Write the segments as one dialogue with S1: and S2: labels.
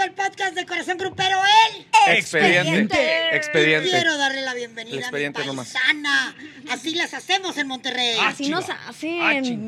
S1: escuchando el podcast de Corazón Grupero, él.
S2: Expediente. Expediente.
S1: Quiero darle la bienvenida
S2: El
S1: a mi
S2: expediente nomás.
S1: paisana. Así las hacemos en Monterrey.
S2: Ah,
S3: Así
S2: chiva.
S3: nos hacen,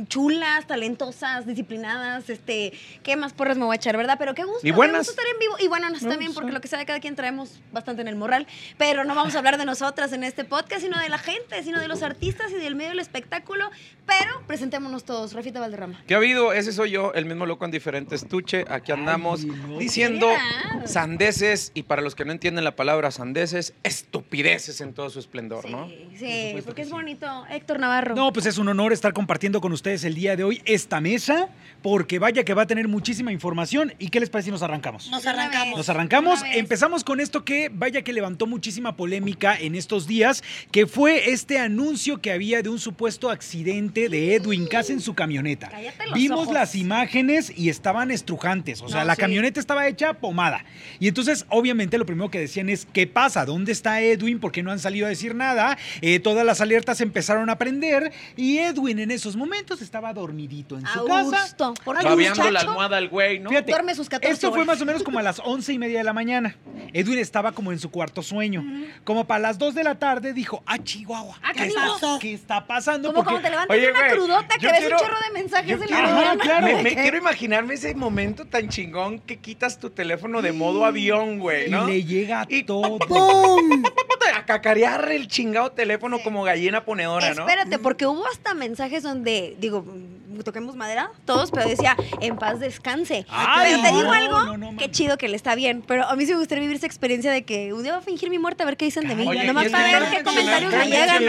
S2: Ah,
S3: chulas, talentosas, disciplinadas, este, ¿qué más porras me voy a echar, verdad? Pero qué gusto,
S2: Y buenas.
S3: qué gusto estar en vivo. Y bueno, nos también, porque lo que sea de cada quien traemos bastante en el morral, pero no vamos a hablar de nosotras en este podcast, sino de la gente, sino de los artistas y del medio del espectáculo, pero presentémonos todos, Rafita Valderrama.
S2: ¿Qué ha habido? Ese soy yo, el mismo loco en diferente estuche. Aquí andamos diciendo
S3: Mira.
S2: sandeces y para los que no entienden la palabra sandeces, estupideces en todo su esplendor, ¿no?
S3: Sí, sí, porque es bonito. Héctor Navarro.
S4: No, pues es un honor estar compartiendo con ustedes el día de hoy esta mesa, porque vaya que va a tener muchísima información. ¿Y qué les parece si nos arrancamos?
S1: Nos arrancamos.
S4: Nos arrancamos, empezamos con esto que vaya que levantó muchísima polémica en estos días, que fue este anuncio que había de un supuesto accidente de Edwin Cass en su camioneta.
S3: Cállate los
S4: Vimos
S3: ojos.
S4: las imágenes y estaban estrujantes, o sea,
S3: No,
S4: la
S3: sí.
S4: camioneta estaba hecha pomada. Y entonces, obviamente, lo primero que decían es, ¿qué pasa? ¿Dónde está Edwin? ¿Por qué no han salido a decir nada? Eh, todas las alertas empezaron a prender y Edwin en esos momentos estaba dormidito en su
S3: A
S4: casa.
S2: Babeando la almohada al güey, ¿no?
S4: Fíjate,
S3: duerme sus 14
S4: esto fue
S3: horas.
S4: más o menos como a las once y media de la mañana. Edwin estaba como en su cuarto sueño. Como para las 2 de la tarde dijo, ah, Chihuahua,
S3: Ah,
S4: ¿qué, está, ¿qué está pasando?
S3: Como
S4: Porque-
S3: cuando te levantas
S2: Oye,
S3: una
S2: güey,
S3: crudota que ves
S2: quiero-
S3: un chorro de mensajes en la mañana.
S4: Claro.
S2: Me, me quiero imaginarme ese momento tan chingón que quitas tu teléfono de modo avión, güey, ¿no?
S4: Y le llega
S2: Y-
S4: todo.
S1: ¡Pum!
S2: A cacarear el chingado teléfono como gallina ponedora, ¿no?
S3: Espérate, porque hubo hasta mensajes donde, digo, toquemos madera, todos, pero decía, en paz descanse.
S4: Ay,
S3: pero te digo
S4: no,
S3: algo,
S4: no, no,
S3: qué chido que le está bien, pero a mí sí me gustaría vivir esa experiencia de que un día voy a fingir mi muerte a ver qué dicen de mí.
S2: Oye,
S3: Nomás para ver qué comentarios me llegan.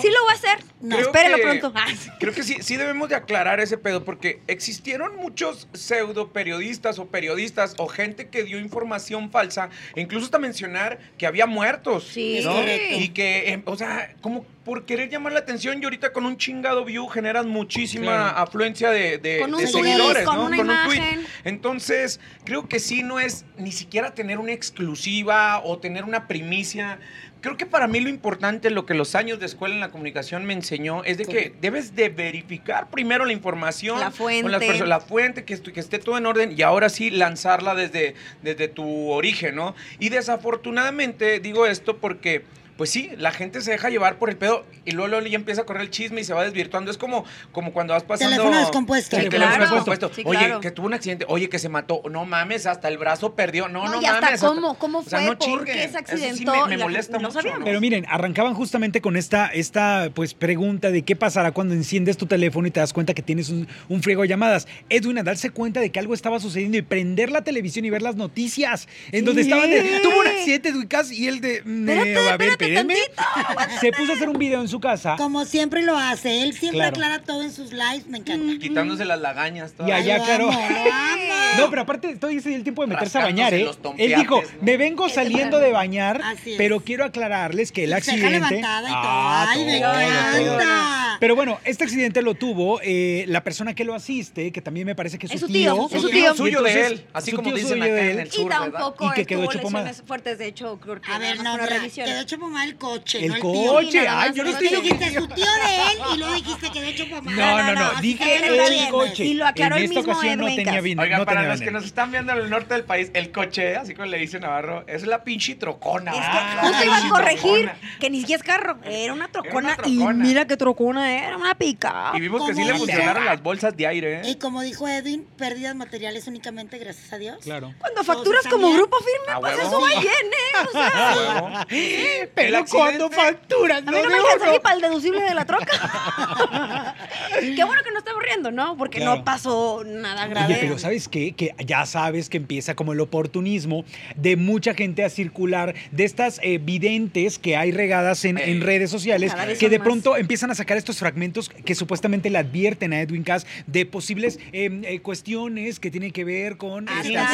S3: Sí lo voy a hacer. No,
S2: Creo que-
S3: pronto. Ah,
S2: Creo que sí, sí debemos de aclarar ese pedo porque existieron muchos pseudo periodistas o periodistas o gente que dio información falsa, e incluso hasta mencionar que había muertos.
S3: Sí.
S2: ¿no? Y que, em, o sea, como por querer llamar la atención y ahorita con un chingado view generan muchísima
S4: Claro.
S2: afluencia de, de-
S3: Con un
S2: de
S1: tweet,
S2: seguidores,
S3: con
S2: ¿no?
S3: una
S2: con un tweet. Entonces, creo que sí no es ni siquiera tener una exclusiva o tener una primicia. Creo que para mí lo importante, lo que los años de escuela en la comunicación me enseñó, es de que debes de verificar primero la información.
S3: La
S2: con las
S3: fuente.
S2: la fuente, que esté todo en orden y ahora sí lanzarla desde, desde tu origen, ¿no? Y desafortunadamente digo esto porque... Pues sí, la gente se deja llevar por el pedo y luego, luego ya empieza a correr el chisme y se va desvirtuando. Es como, como cuando vas pasando...
S1: Teléfono descompuesto.
S2: El
S3: Sí,
S2: teléfono
S3: claro.
S2: descompuesto.
S3: Sí,
S2: Oye, que tuvo un accidente. Oye, que se mató. No mames, hasta el brazo perdió. No,
S3: No,
S2: no,
S3: y hasta
S2: mames.
S3: cómo, cómo
S2: o sea,
S3: fue,
S2: no
S3: por qué se
S2: sí me, me
S3: la-
S2: molesta
S3: no
S2: mucho.
S3: sabíamos.
S4: Pero miren, arrancaban justamente con esta, esta pues, pregunta de qué pasará cuando enciendes tu teléfono y te das cuenta que tienes un, un friego de llamadas. Edwin, a darse cuenta de que algo estaba sucediendo y prender la televisión y ver las noticias. En donde
S3: Sí.
S4: estaban de, tuvo un accidente Edwin Cass y él de, "Mm,
S3: Espérate,
S4: espérenme". Se puso a hacer un video en su casa
S1: Como siempre lo hace. Él siempre
S4: Claro.
S1: aclara todo en sus lives. Me encanta.
S2: Quitándose las lagañas.
S4: Y allá,
S1: Lo
S4: claro.
S1: amo, lo amo.
S4: No, pero aparte, estoy ese el tiempo de meterse a
S2: Rascándose
S4: bañar, ¿eh?
S2: los
S4: Él
S2: tompiates,
S4: dijo,
S2: ¿no?
S4: me vengo saliendo de bañar,
S1: Así es.
S4: pero quiero aclararles que el
S1: Ceja
S4: accidente...
S1: levantada y todo.
S4: Ah,
S1: Ay, me
S4: todo, todo.
S1: encanta.
S4: Pero bueno, este accidente lo tuvo eh, la persona que lo asiste, que también me parece que es
S3: Es
S4: su
S3: su tío,
S4: tío.
S3: es su tío.
S2: Suyo de él. Así
S4: su
S2: como
S4: tío
S2: dicen acá
S4: de
S2: en
S4: él.
S2: el sur,
S3: Y tampoco
S4: Y que quedó
S3: tuvo
S4: hecho pomada.
S3: lesiones fuertes, de hecho, creo que
S1: A ver, no,
S3: una revisión.
S1: quedó hecho pomada el coche,
S4: El
S1: no el tío.
S4: coche, ay,
S3: más,
S4: yo no estoy
S1: dijiste su tío de él y luego dijiste que de hecho pomada.
S4: No, no, no, dije el coche.
S3: Y lo aclaró el mismo
S4: no tenía bien.
S2: Oigan, para los que nos están viendo en el norte del país, el coche, así como le dice Navarro, es la pinche trocona.
S3: Es
S2: Ah,
S3: que justo iba a corregir que ni siquiera es carro, era una trocona,
S2: trocona.
S3: y mira qué trocona era, una pica.
S2: Y vimos que sí
S1: ¿Cómo
S2: le funcionaron las bolsas de aire, ¿eh?
S1: Y como dijo Edwin, pérdidas materiales únicamente gracias a Dios.
S4: Claro.
S3: Cuando facturas como
S1: bien.
S3: grupo firme,
S2: A
S3: pues
S2: huevo.
S3: eso va bien, ¿eh? O sea.
S4: Pero cuando facturas,
S3: a mí
S4: no
S3: no me
S4: uno.
S3: ni para el deducible de la troca. qué bueno que no estamos riendo, ¿no? Porque
S4: Claro.
S3: no pasó nada grave.
S4: Oye, pero ¿sabes qué? Que ya sabes que empieza como el oportunismo de mucha gente a circular, de estas eh, videntes que hay regadas en, en redes sociales, que de
S3: más.
S4: pronto empiezan a sacar estos fragmentos que supuestamente le advierten a Edwin Cass de posibles eh, eh, cuestiones que tienen que ver con
S2: accidentes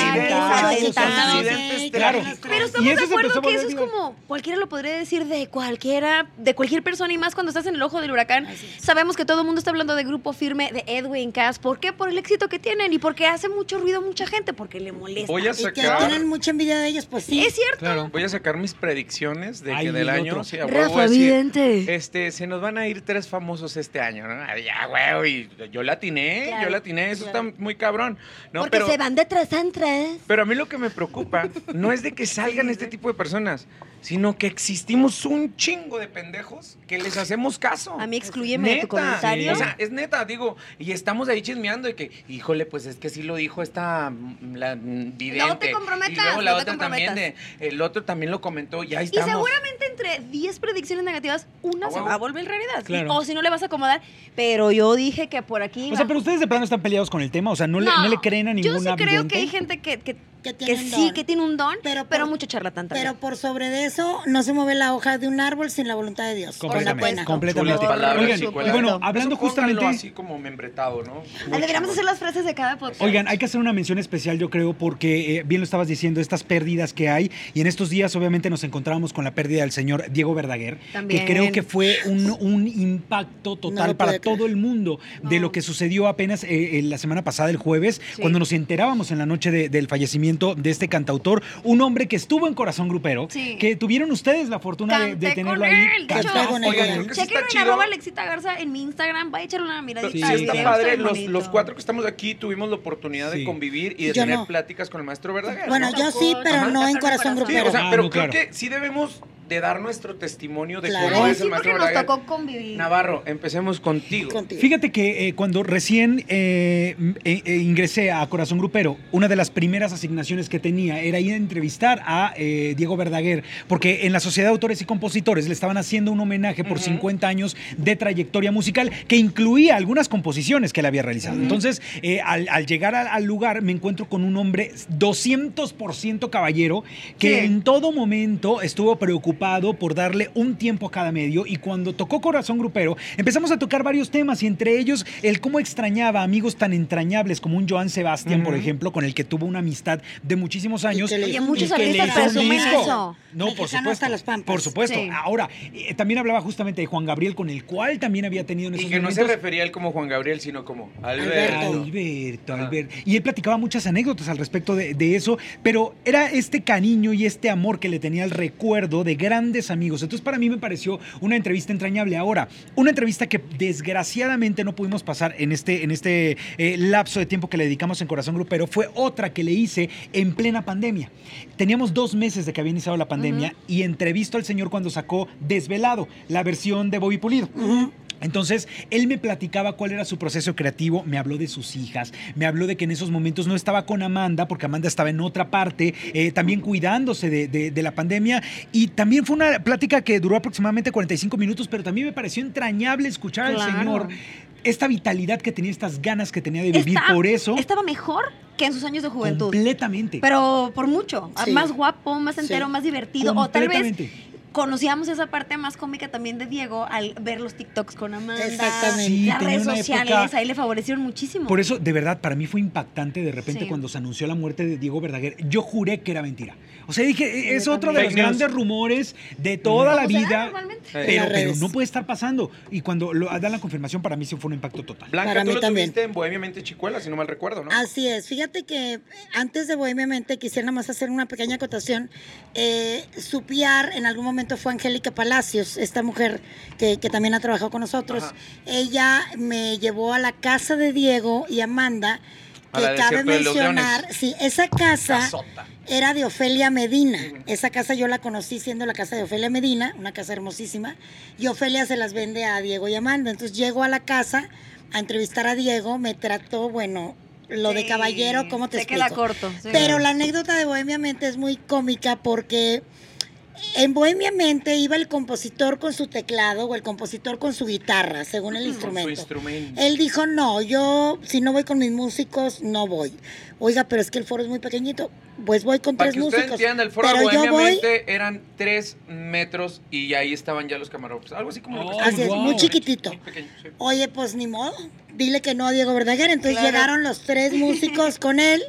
S4: Claro.
S3: Pero estamos de acuerdo que eso es como cualquiera lo podría decir de cualquiera, de cualquier persona y más cuando estás en el ojo del huracán. Sabemos que todo el mundo está hablando de grupo firme de Edwin Cass. ¿Por qué? Por el éxito que tienen y porque hace mucho ruido a mucha gente, porque le molesta.
S2: Voy a
S1: Y que
S2: sacar,
S1: tienen mucha envidia de ellos, pues sí.
S3: Es cierto.
S4: Claro.
S2: voy a sacar mis predicciones de
S4: Ay,
S2: que del
S4: el
S2: año. sí, voy a
S3: Rafa
S2: decir,
S3: Vidente.
S2: Este, se nos van a ir tres famosos este año, ¿no? Ya, güey, yo la atiné,
S3: Claro,
S2: yo la atiné, eso
S1: claro.
S2: está muy cabrón. No,
S3: porque
S2: pero,
S3: se van de tres en tres.
S2: pero a mí lo que me preocupa no es de que salgan este tipo de personas, sino que existimos un chingo de pendejos que les hacemos caso.
S3: A mí excluyeme de tu comentario.
S2: O sea, es neta, digo, y estamos ahí chismeando de que, híjole, pues es que sí lo dijo esta mm, la mm, vidente.
S3: No te comprometas,
S2: Y luego la
S3: no te
S2: otra también de, el otro también lo comentó y ahí
S3: Y
S2: estamos.
S3: seguramente entre 10 predicciones negativas, una
S2: Ah,
S3: se va a volver realidad.
S4: Claro.
S3: O si no le vas a acomodar. Pero yo dije que por aquí.
S4: O sea, pero ustedes de plano están peleados con el tema, o sea, no, le, no le creen a ninguna
S3: Yo sí creo
S4: vidente?
S3: que hay gente que, que,
S1: Que
S3: que
S1: tienen
S3: sí,
S1: don.
S3: que tiene un don, pero,
S1: Pero por-
S3: mucho charlatán también.
S1: Pero por sobre de eso, no se mueve la hoja de un árbol sin la voluntad de Dios. Con la
S4: Completamente, completamente. Oigan,
S2: sí,
S4: y bueno, hablando
S2: Eso
S4: justamente...
S2: así como membretado, ¿no?
S3: Deberíamos hacer las frases de cada podcast.
S4: Oigan, hay que hacer una mención especial, yo creo, porque eh, bien lo estabas diciendo, estas pérdidas que hay, y en estos días obviamente nos encontramos con la pérdida del señor Diego Verdaguer,
S3: También.
S4: que creo que fue un, un impacto total para todo el mundo de lo que sucedió apenas eh, eh, la semana pasada, el jueves,
S3: Sí.
S4: cuando nos enterábamos en la noche de- del fallecimiento de este cantautor, un hombre que estuvo en Corazón Grupero,
S3: Sí.
S4: que tuvieron ustedes la fortuna de, de
S3: Canté
S4: tenerlo
S3: con
S4: ahí.
S3: hecho,
S1: con él.
S2: Oigan, creo que
S3: Chequen en arroba Alexita Garza en mi Instagram. Va a echar una miradita.
S4: sí,
S2: Sí,
S4: está
S2: padre. Los, cuatro que estamos aquí tuvimos la oportunidad
S4: Sí.
S2: de convivir y de
S1: Yo
S2: tener
S1: no.
S2: pláticas con el maestro Verdaguer.
S1: Bueno,
S2: ¿no?
S1: yo sí, pero
S2: Ajá.
S1: no en corazón
S2: Sí,
S1: grupero.
S2: o sea,
S4: Ah,
S2: pero
S4: no,
S2: creo
S4: claro.
S2: que sí debemos de dar nuestro testimonio de
S1: Claro.
S2: cómo
S3: Ay,
S2: es
S3: sí,
S2: el maestro
S3: nos tocó convivir.
S2: Navarro, empecemos contigo.
S1: Contigo.
S4: Fíjate que eh, cuando recién eh, eh, eh, ingresé a Corazón Grupero, una de las primeras asignaciones que tenía era ir a entrevistar a eh, Diego Verdaguer, porque en la Sociedad de Autores y Compositores le estaban haciendo un homenaje por
S2: Ujú.
S4: 50 años de trayectoria musical que incluía algunas composiciones que él había realizado. Entonces, eh, al, al llegar al, al lugar, me encuentro con un hombre 200% caballero que
S3: Sí.
S4: en todo momento estuvo preocupado por darle un tiempo a cada medio y cuando tocó Corazón Grupero empezamos a tocar varios temas y entre ellos el cómo extrañaba a amigos tan entrañables como un Joan Sebastián, por ejemplo, con el que tuvo una amistad de muchísimos años.
S1: que le
S3: muchos
S4: le
S3: artistas
S4: hizo un
S3: presumen
S4: disco.
S3: eso.
S4: No, por supuesto.
S1: hasta las pampas.
S4: Por supuesto.
S3: Sí.
S4: Ahora, eh, también hablaba justamente de Juan Gabriel, con el cual también había tenido en
S2: Y
S4: esos
S2: que no se refería a él como Juan Gabriel, sino como
S1: Alberto.
S2: Alberto.
S4: Alberto. Alberto. Y él platicaba muchas anécdotas al respecto de, de eso, pero era este cariño y este amor que le tenía el recuerdo de grandes amigos. Entonces para mí me pareció una entrevista entrañable. Ahora, una entrevista que desgraciadamente no pudimos pasar en este, en este eh, lapso de tiempo que le dedicamos en Corazón Grupero fue otra que le hice en plena pandemia. Teníamos dos meses de que había iniciado la pandemia y entrevisto al señor cuando sacó Desvelado, la versión de Bobby Pulido. Entonces, él me platicaba cuál era su proceso creativo, me habló de sus hijas, me habló de que en esos momentos no estaba con Amanda, porque Amanda estaba en otra parte, eh, también cuidándose de, de- de la pandemia. Y también fue una plática que duró aproximadamente 45 minutos, pero también me pareció entrañable escuchar al señor esta vitalidad que tenía, estas ganas que tenía de vivir.
S3: Está-
S4: por eso,
S3: Estaba mejor que en sus años de juventud.
S4: completamente.
S3: Pero por mucho.
S1: Sí.
S3: Más guapo, más entero,
S1: Sí.
S3: más divertido. O tal vez. Conocíamos esa parte más cómica también de Diego al ver los TikToks con Amanda.
S1: Exactamente.
S4: Sí,
S3: Las redes sociales,
S4: época-
S3: ahí le favorecieron muchísimo.
S4: Por eso, de verdad, para mí fue impactante de repente
S3: Sí.
S4: cuando se anunció la muerte de Diego Verdaguer. Yo juré que era mentira. O sea, dije,
S1: Sí,
S4: es otro de los
S2: Fake news.
S4: grandes rumores de toda la vida. Pero, no puede estar pasando. Y cuando lo dan la confirmación, para mí sí fue un impacto total.
S2: Blanca,
S1: Para
S2: tú
S1: mí
S2: lo
S1: también.
S2: tuviste en Bohemia Mente Chicuela, si no mal recuerdo, ¿no?
S1: Así es. Fíjate que eh, antes de Bohemia Mente quisiera nada más hacer una pequeña acotación. Eh, su PR en algún momento fue Angélica Palacios, esta mujer que, que también ha trabajado con nosotros.
S2: Ajá.
S1: Ella me llevó a la casa de Diego y Amanda, que cabe mencionar, sí, esa casa
S2: Casota.
S1: era de Ofelia Medina. Esa casa yo la conocí siendo la casa de Ofelia Medina, una casa hermosísima, y Ofelia se las vende a Diego y Amanda. Entonces llego a la casa a entrevistar a Diego, me trató, bueno, lo de caballero, ¿cómo te
S3: se
S1: explico?
S3: queda corto. sí.
S1: Pero la anécdota de Bohemia Mente es muy cómica porque en Bohemia Mente iba el compositor con su teclado o el compositor con su guitarra, según el
S2: Con su
S1: instrumento.
S2: instrumento.
S1: Él dijo, no, yo si no voy con mis músicos, no voy. Oiga, pero es que el foro es muy pequeñito. Pues voy con
S2: Para
S1: tres
S2: que ustedes
S1: músicos.
S2: entiendan, el foro de
S1: pero yo
S2: Bohemia
S1: voy,
S2: Mente eran tres metros y ahí estaban ya los camarógrafos. Algo así como lo que
S4: Oh,
S1: así es,
S4: wow.
S1: muy chiquitito.
S2: Muy pequeño, sí.
S1: Oye, pues ni modo. Dile que no a Diego Verdaguer. Entonces
S2: Claro.
S1: llegaron los tres músicos con él.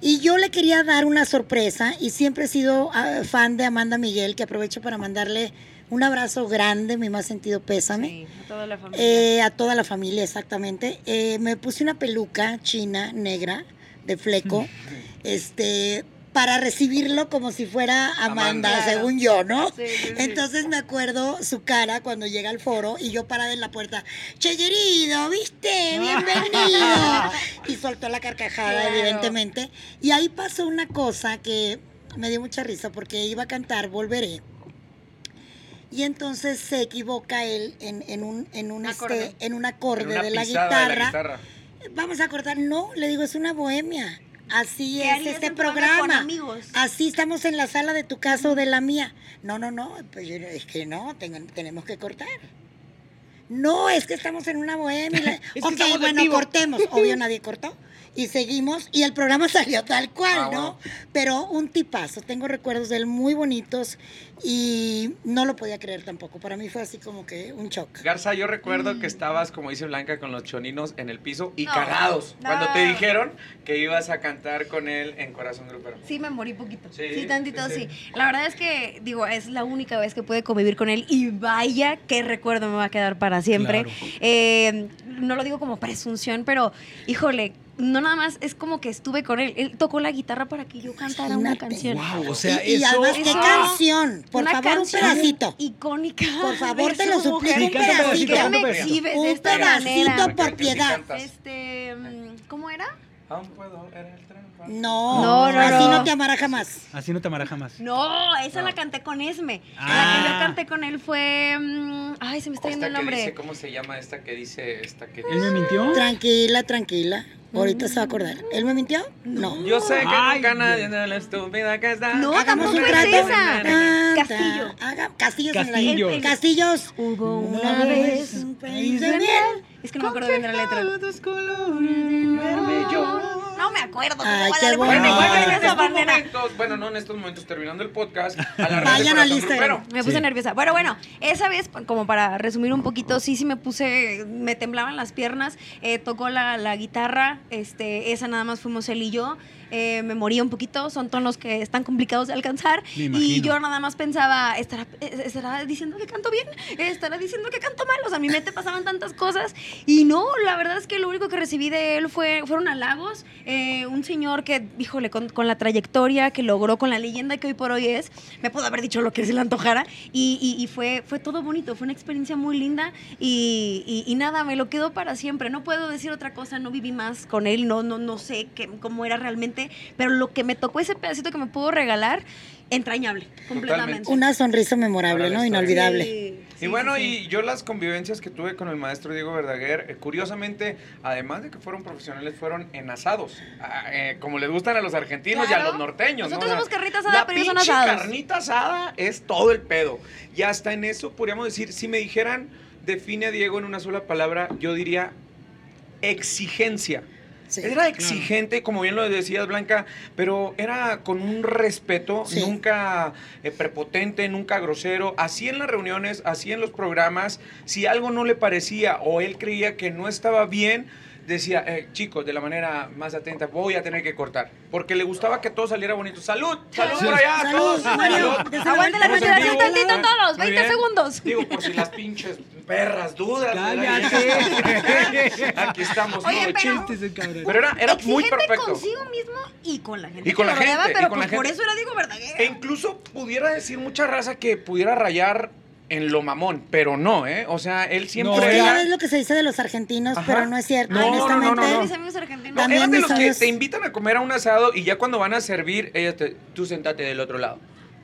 S1: Y yo le quería dar una sorpresa. Y siempre he sido ah, fan de Amanda Miguel, que aprovecho para mandarle Un abrazo grande, mi más sentido pésame.
S3: Sí, a toda la familia.
S1: Eh, a toda la familia, exactamente. Eh, me puse una peluca china, negra, de fleco, este, para recibirlo como si fuera Amanda,
S2: Amanda.
S1: según yo, ¿no?
S3: Sí, sí, sí.
S1: Entonces me acuerdo su cara cuando llega al foro y yo parada en la puerta, Cheyerido, ¿viste? Bienvenido. y soltó la carcajada,
S3: Claro.
S1: evidentemente. Y ahí pasó una cosa que me dio mucha risa porque iba a cantar Volveré. Y entonces se equivoca él en, en un, en un, este,
S3: Acorde.
S1: en un acorde
S2: En
S1: de, la guitarra.
S2: de la guitarra.
S1: Vamos a cortar. No, le digo, es una bohemia. Así
S3: ¿Qué
S1: es este
S3: programa con?
S1: Así estamos en la sala de tu casa o de la mía. No, no, no. Pues es que no, tenemos que cortar. No, es que estamos en una bohemia. ok, bueno,
S4: vivo.
S1: cortemos. Obvio, nadie cortó. Y seguimos. Y el programa salió tal cual,
S2: Ah,
S1: ¿no?
S2: bueno.
S1: Pero un tipazo. Tengo recuerdos de él muy bonitos. Y no lo podía creer tampoco. Para mí fue así como que un shock.
S2: Garza, yo recuerdo que estabas, como dice Blanca, con los choninos en el piso y
S3: No,
S2: cagados.
S3: no.
S2: Cuando te dijeron que ibas a cantar con él en Corazón Grupero.
S3: Sí, me morí poquito.
S2: Sí,
S3: Sí, tantito
S2: sí,
S3: sí,
S2: sí.
S3: La verdad es que, digo, es la única vez que pude convivir con él y vaya qué recuerdo me va a quedar para siempre.
S4: Claro.
S3: Eh, no lo digo como presunción, pero híjole, no nada más es como que estuve con él. Él tocó la guitarra para que yo cantara una canción.
S4: Wow, o sea,
S1: y, y
S4: eso.
S1: además, ¿qué
S3: eso-
S1: canción? Por
S3: Una
S1: favor, un pedacito.
S3: Icónica.
S1: Por favor,
S3: de
S1: te lo
S3: su
S1: suplico,
S4: un pedacito,
S3: ¿Por qué
S4: un
S3: me exhibes de
S1: Un
S3: esta
S1: pedacito
S3: manera?
S1: por piedad.
S3: Este, ¿cómo era?
S2: Aún puedo, era el tren.
S1: No,
S3: No, no,
S1: así
S3: no.
S1: te amará jamás.
S4: Así no te amará jamás.
S3: No, esa
S2: No.
S3: la canté con Esme.
S4: Ah.
S3: La que yo canté con él fue. mm, ay, se me está yendo el
S2: dice,
S3: nombre.
S2: ¿cómo se llama esta que dice esta que
S4: ¿Él me mintió?
S1: Tranquila, tranquila. Ahorita se va a acordar. ¿Él me mintió? No.
S2: Yo sé que
S4: Ay,
S2: nunca nadie de la estúpida que está.
S3: No,
S1: Hagamos
S3: tampoco
S1: un
S3: es
S1: trato.
S3: esa.
S1: Canta.
S3: Castillo.
S1: Haga- Castillos. en la-
S4: Castillos.
S1: Castillos.
S3: Hubo una vez un país de miel. Es que no me acuerdo bien de la letra. No me acuerdo.
S1: Ay, qué bueno.
S2: Bueno, en estos no en estos momentos, terminando el podcast, a la
S1: Vayan al Instagram.
S3: Me puse
S4: Sí.
S3: nerviosa. Bueno, bueno, esa vez, como para resumir un poquito, sí, sí me puse, me temblaban las piernas, eh, tocó la, la guitarra, este, esa nada más fuimos él y yo. Eh, me moría un poquito, son tonos que están complicados de alcanzar. Y yo nada más pensaba, ¿estará, eh, ¿estará diciendo que canto bien? ¿Estará diciendo que canto mal? O sea, a mi mente pasaban tantas cosas. Y no, la verdad es que lo único que recibí de él fue, fueron halagos. Eh, un señor que, híjole, con, con la trayectoria que logró, con la leyenda que hoy por hoy es, me pudo haber dicho lo que se le antojara. Y, y- y fue, fue todo bonito, fue una experiencia muy linda. Y, y- y nada, me lo quedo para siempre. No puedo decir otra cosa, no viví más con él, no, no, no sé qué, cómo era realmente. Pero lo que me tocó, ese pedacito que me pudo regalar, entrañable, completamente.
S1: Una sonrisa memorable, ¿no? Inolvidable.
S3: Sí,
S2: Y bueno,
S3: sí,
S2: y yo las convivencias que tuve con el maestro Diego Verdaguer, eh, curiosamente, además de que fueron profesionales, fueron en asados, ah, eh, como les gustan a los argentinos y a
S3: Claro.
S2: los norteños.
S3: Nosotros somos carnita asada,
S2: la
S3: pero ellos son asados.
S2: carnita asada es todo el pedo. Y hasta en eso podríamos decir, si me dijeran, define a Diego en una sola palabra, yo diría exigencia.
S1: Sí.
S2: Era exigente, como bien lo decías, Blanca, pero era con un respeto,
S1: Sí.
S2: nunca eh, prepotente, nunca grosero. Así en las reuniones, así en los programas, si algo no le parecía o él creía que no estaba bien, decía, eh, chicos, de la manera más atenta, voy a tener que cortar. Porque le gustaba que todo saliera bonito. ¡Salud! ¡Salud
S1: Sí.
S2: por allá!
S1: Salud,
S2: todos!
S1: Mario.
S2: ¡Salud!
S3: Aguante la tantito todos,
S2: Muy
S3: 20
S2: bien.
S3: segundos.
S2: Digo, por si las pinches perras dudas.
S4: Cállate.
S2: Aquí estamos.
S3: Oye,
S2: ¿no?
S3: pero-
S4: Chistes de cabrón.
S2: Pero era, era muy
S3: Exigente
S2: perfecto.
S3: consigo mismo y con la gente
S2: Y con la
S3: rodeaba,
S2: gente, y
S3: pero
S2: con la
S3: pues por
S2: gente.
S3: eso era Diego Verdaguer.
S2: E incluso pudiera decir mucha raza que pudiera rayar en lo mamón, pero no, ¿eh? O sea, él siempre
S4: No,
S1: Es que
S2: era...
S1: ya es lo que se dice de los argentinos,
S2: Ajá.
S1: pero no es cierto.
S2: No, no, no,
S1: honestamente.
S2: no,
S3: Mis amigos argentinos.
S2: No,
S1: También
S2: eran de los que te invitan a comer a un asado y ya cuando van a servir, ellos te, tú sentate del otro lado.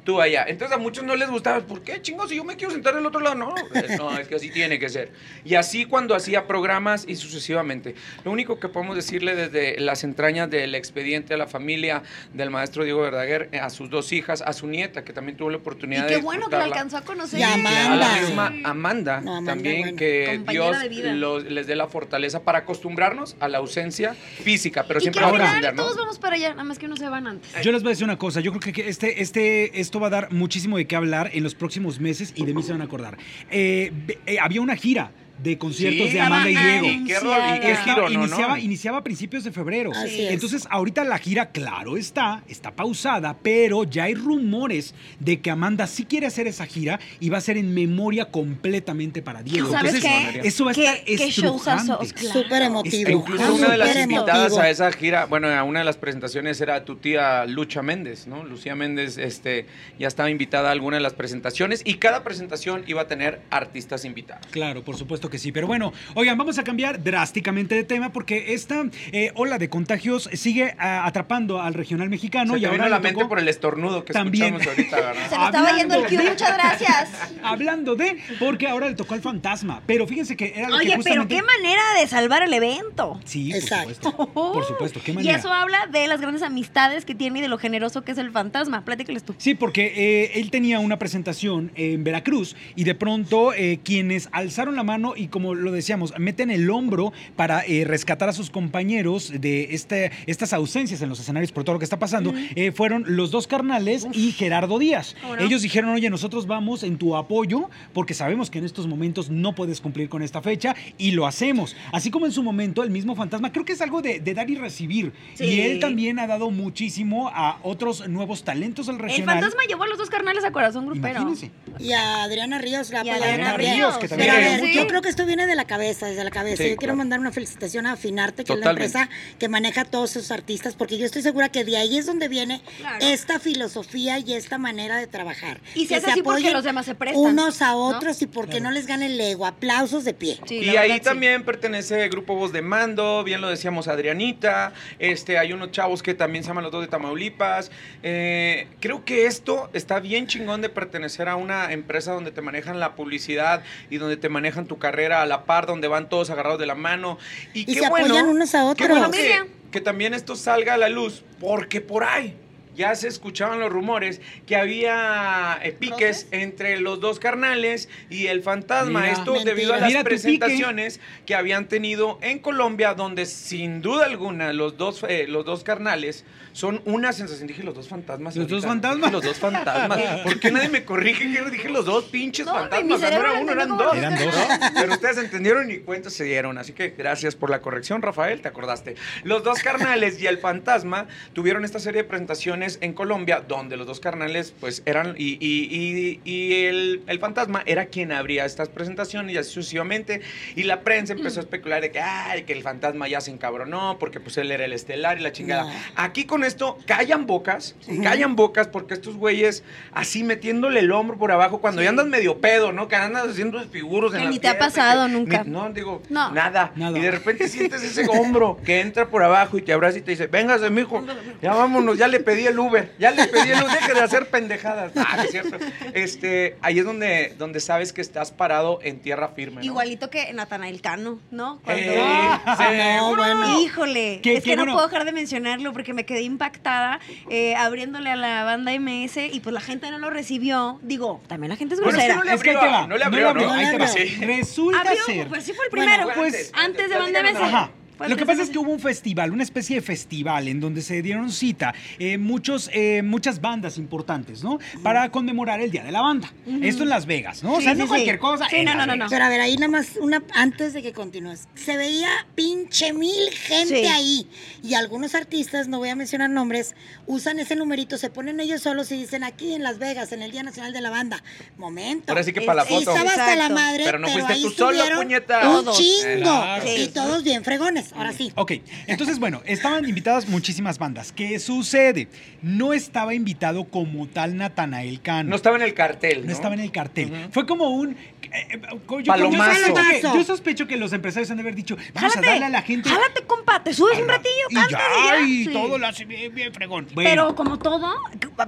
S2: Tú allá. Entonces a muchos no les gustaba. ¿Por qué, chingos? Si yo me quiero sentar del otro lado. No, no, es que así tiene que ser. Y así cuando hacía programas y sucesivamente. Lo único que podemos decirle desde las entrañas del expediente a la familia del maestro Diego Verdaguer, eh, a sus dos hijas, a su nieta, que también tuvo la
S3: Y
S2: oportunidad
S3: qué
S2: de
S3: bueno que la alcanzó a conocer.
S1: Y a
S2: A
S1: Amanda.
S2: la
S1: Sí.
S2: misma Amanda,
S1: No, Amanda,
S2: también
S1: bueno.
S2: que
S3: Compañera
S2: Dios los- les dé la fortaleza para acostumbrarnos a la ausencia física, pero
S3: y que
S2: siempre
S3: al
S2: vamos a entender, ¿no?
S3: todos vamos para allá, nada más que no se van antes.
S4: Yo les voy a decir una cosa, yo creo que- que este, este, esto va a dar muchísimo de qué hablar en los próximos meses y de mí se van a acordar. Eh, eh, había una gira de conciertos
S2: Sí,
S4: de Amanda y
S3: estaba
S4: Diego.
S2: qué rol, y
S4: iniciaba,
S2: ¿no?
S4: iniciaba a principios de febrero.
S1: Así es.
S4: Entonces, ahorita la gira, claro está, está pausada, pero ya hay rumores de que Amanda sí quiere hacer esa gira y va a ser en memoria completamente para Diego.
S3: ¿Sabes
S4: Entonces,
S3: qué?
S4: eso va a
S3: ¿Qué-
S4: estar estrujante.
S3: claro.
S1: Súper emotivo.
S2: Incluso una de las invitadas
S1: emotivo.
S2: a esa gira, bueno, a una de las presentaciones era tu tía Lucha Méndez, ¿no? Lucía Méndez este, ya estaba invitada a alguna de las presentaciones y cada presentación iba a tener artistas invitados.
S4: Claro, por supuesto que sí. Pero bueno, oigan, vamos a cambiar drásticamente de tema porque esta eh, ola de contagios sigue ah, atrapando al regional mexicano.
S2: Se
S4: y
S2: te
S4: ahora
S2: vino a la mente
S4: tocó-
S2: por el estornudo que
S4: También.
S2: escuchamos ahorita,
S3: Se
S2: ¿verdad?
S3: me estaba yendo el
S4: de-
S3: muchas gracias.
S4: Hablando de, porque ahora le tocó al fantasma. Pero fíjense que era lo que
S3: Oye, pero
S4: justamente-
S3: qué manera de salvar el evento.
S4: Sí, por
S1: Exacto.
S4: supuesto. Por supuesto, qué
S3: Y
S4: manera.
S3: eso habla de las grandes amistades que tiene y de lo generoso que es el fantasma. Platícales tú.
S4: Sí, porque eh, él tenía una presentación en Veracruz y de pronto eh, quienes alzaron la mano y como lo decíamos, meten el hombro para eh, rescatar a sus compañeros de este, estas ausencias en los escenarios por todo lo que está pasando, eh, fueron los dos carnales y Gerardo Díaz. Ellos dijeron, oye, nosotros vamos en tu apoyo porque sabemos que en estos momentos no puedes cumplir con esta fecha y lo hacemos. Así como en su momento el mismo fantasma, creo que es algo de, de dar y recibir.
S3: Sí.
S4: Y él también ha dado muchísimo a otros nuevos talentos del
S3: El
S4: regional.
S3: fantasma llevó a los dos carnales a corazón grupero.
S4: Imagínense.
S1: Y a Adriana Ríos la
S3: Y a Adriana.
S4: Ríos, que también
S1: Pero a
S2: era
S1: ver,
S3: Sí.
S1: yo creo que esto viene de la cabeza, desde la cabeza.
S2: Sí,
S1: yo quiero
S2: claro.
S1: mandar una felicitación a Afinarte, que
S2: Totalmente.
S1: es la empresa que maneja a todos esos artistas, porque yo estoy segura que de ahí es donde viene
S3: Claro.
S1: esta filosofía y esta manera de trabajar.
S3: Y se
S1: Que
S3: hace así porque los demás se prestan,
S1: Unos a
S3: ¿no?
S1: otros y porque no les gane el ego. Aplausos de pie.
S3: Sí,
S2: y ahí
S3: verdad, sí.
S2: también pertenece el grupo Voz de Mando, bien lo decíamos Adrianita, este, hay unos chavos que también se llaman los dos de Tamaulipas. Eh, creo que esto está bien chingón de pertenecer a una empresa donde te manejan la publicidad y donde te manejan tu carrera a la par, donde van todos agarrados de la mano. Y,
S1: Y
S2: qué
S1: se
S2: bueno,
S1: apoyan unos a
S2: qué
S1: otros.
S2: bueno que, que también esto salga a la luz, porque por ahí ya se escuchaban los rumores que había eh, piques entre los dos carnales y el fantasma.
S4: Mira.
S2: Esto
S1: Mentira.
S2: debido a las
S4: Mira
S2: presentaciones que habían tenido en Colombia, donde sin duda alguna los dos, eh, los dos carnales son una sensación. Dije los dos fantasmas.
S4: ¿Los dos
S2: ahorita.
S4: fantasmas?
S2: Dije, Los dos fantasmas. ¿Por qué nadie me corrige? Que dije los dos pinches
S3: No,
S2: fantasmas. O sea, no era uno, eran dos.
S4: Eran dos.
S2: Pero ustedes entendieron y cuentas se dieron. Así que gracias por la corrección, Rafael, te acordaste. Los dos carnales y el fantasma tuvieron esta serie de presentaciones en Colombia, donde los dos carnales, pues eran. Y, y- y- y el, el fantasma era quien abría estas presentaciones y así sucesivamente. Y la prensa empezó a especular de que, ay, que el fantasma ya se encabronó, porque pues él era el estelar y la chingada.
S1: No.
S2: Aquí con esto, callan bocas, callan bocas, porque estos güeyes así metiéndole el hombro por abajo, cuando ya andas medio pedo, ¿no? Que andas haciendo figuros en
S3: Que
S2: la
S3: ni te ha pasado
S2: que-
S3: nunca.
S2: ni- no, digo,
S3: No.
S2: nada.
S4: Nada.
S2: Y de repente sientes ese hombro que entra por abajo y te abraza y te dice, véngase, mijo, ya vámonos, ya le pedí el Uber, ya le pedí el Uber, deje de hacer pendejadas. Ah, no es cierto. Este, ahí es donde, donde sabes que estás parado en tierra firme. ¿no?
S3: Igualito que Natanael Cano, ¿no? Cuando-
S2: Eh,
S1: No,
S2: seguro.
S1: bueno.
S3: Híjole,
S4: Qué-
S3: es
S4: qué
S3: que no
S4: bueno.
S3: puedo dejar de mencionarlo porque me quedé impactada eh, abriéndole a la banda MS y pues la gente no lo recibió. Digo, también la gente es
S2: Bueno, es que
S3: grosera.
S2: no le
S4: Es que ahí te
S2: abrió, no le abrió, ¿no?
S4: ahí te va.
S1: Sí.
S4: Resulta
S3: Abrió,
S4: ser.
S3: pues sí fue el
S1: Bueno,
S3: primero.
S2: fue
S3: pues
S2: antes,
S3: antes de Banda MS.
S4: Ajá. Lo que
S3: antes
S4: pasa es que hubo un festival, una especie de festival en donde se dieron cita eh, muchos, eh, muchas bandas importantes, ¿no? Para conmemorar el Día de la Banda. Esto en Las Vegas, ¿no? o sea,
S3: sí,
S4: no
S3: sí.
S4: cualquier cosa.
S3: Sí,
S4: en
S3: no,
S4: Las
S3: no, no,
S4: Vegas.
S3: no.
S1: Pero a ver, ahí nada más, una, antes de que continúes. Se veía pinche mil gente
S3: Sí.
S1: ahí. Y algunos artistas, no voy a mencionar nombres, usan ese numerito, se ponen ellos solos y dicen aquí en Las Vegas, en el Día Nacional de la Banda. Momento.
S2: Ahora sí que para la foto.
S1: estaba hasta la madre,
S2: Pero no fuiste
S1: ahí
S2: tú solo, puñeta.
S1: Un chingo.
S4: Claro.
S1: Y todos bien fregones. Ahora sí.
S4: Ok, entonces bueno, estaban invitadas muchísimas bandas. ¿Qué sucede? No estaba invitado como tal Natanael Cano.
S2: No estaba en el cartel.
S4: No
S2: ¿no?
S4: estaba en el cartel. Fue como un. eh, eh, yo, yo
S2: Palomazo.
S4: sospecho que, yo sospecho que los empresarios han de haber dicho: Vamos
S3: Jálate,
S4: a darle a la gente.
S3: jálate, compa, te subes un ratillo,
S4: y
S3: cantas
S4: ya,
S3: y ya.
S4: y
S3: Sí.
S4: todo lo hace bien, bien fregón. Bueno,
S3: Pero como todo,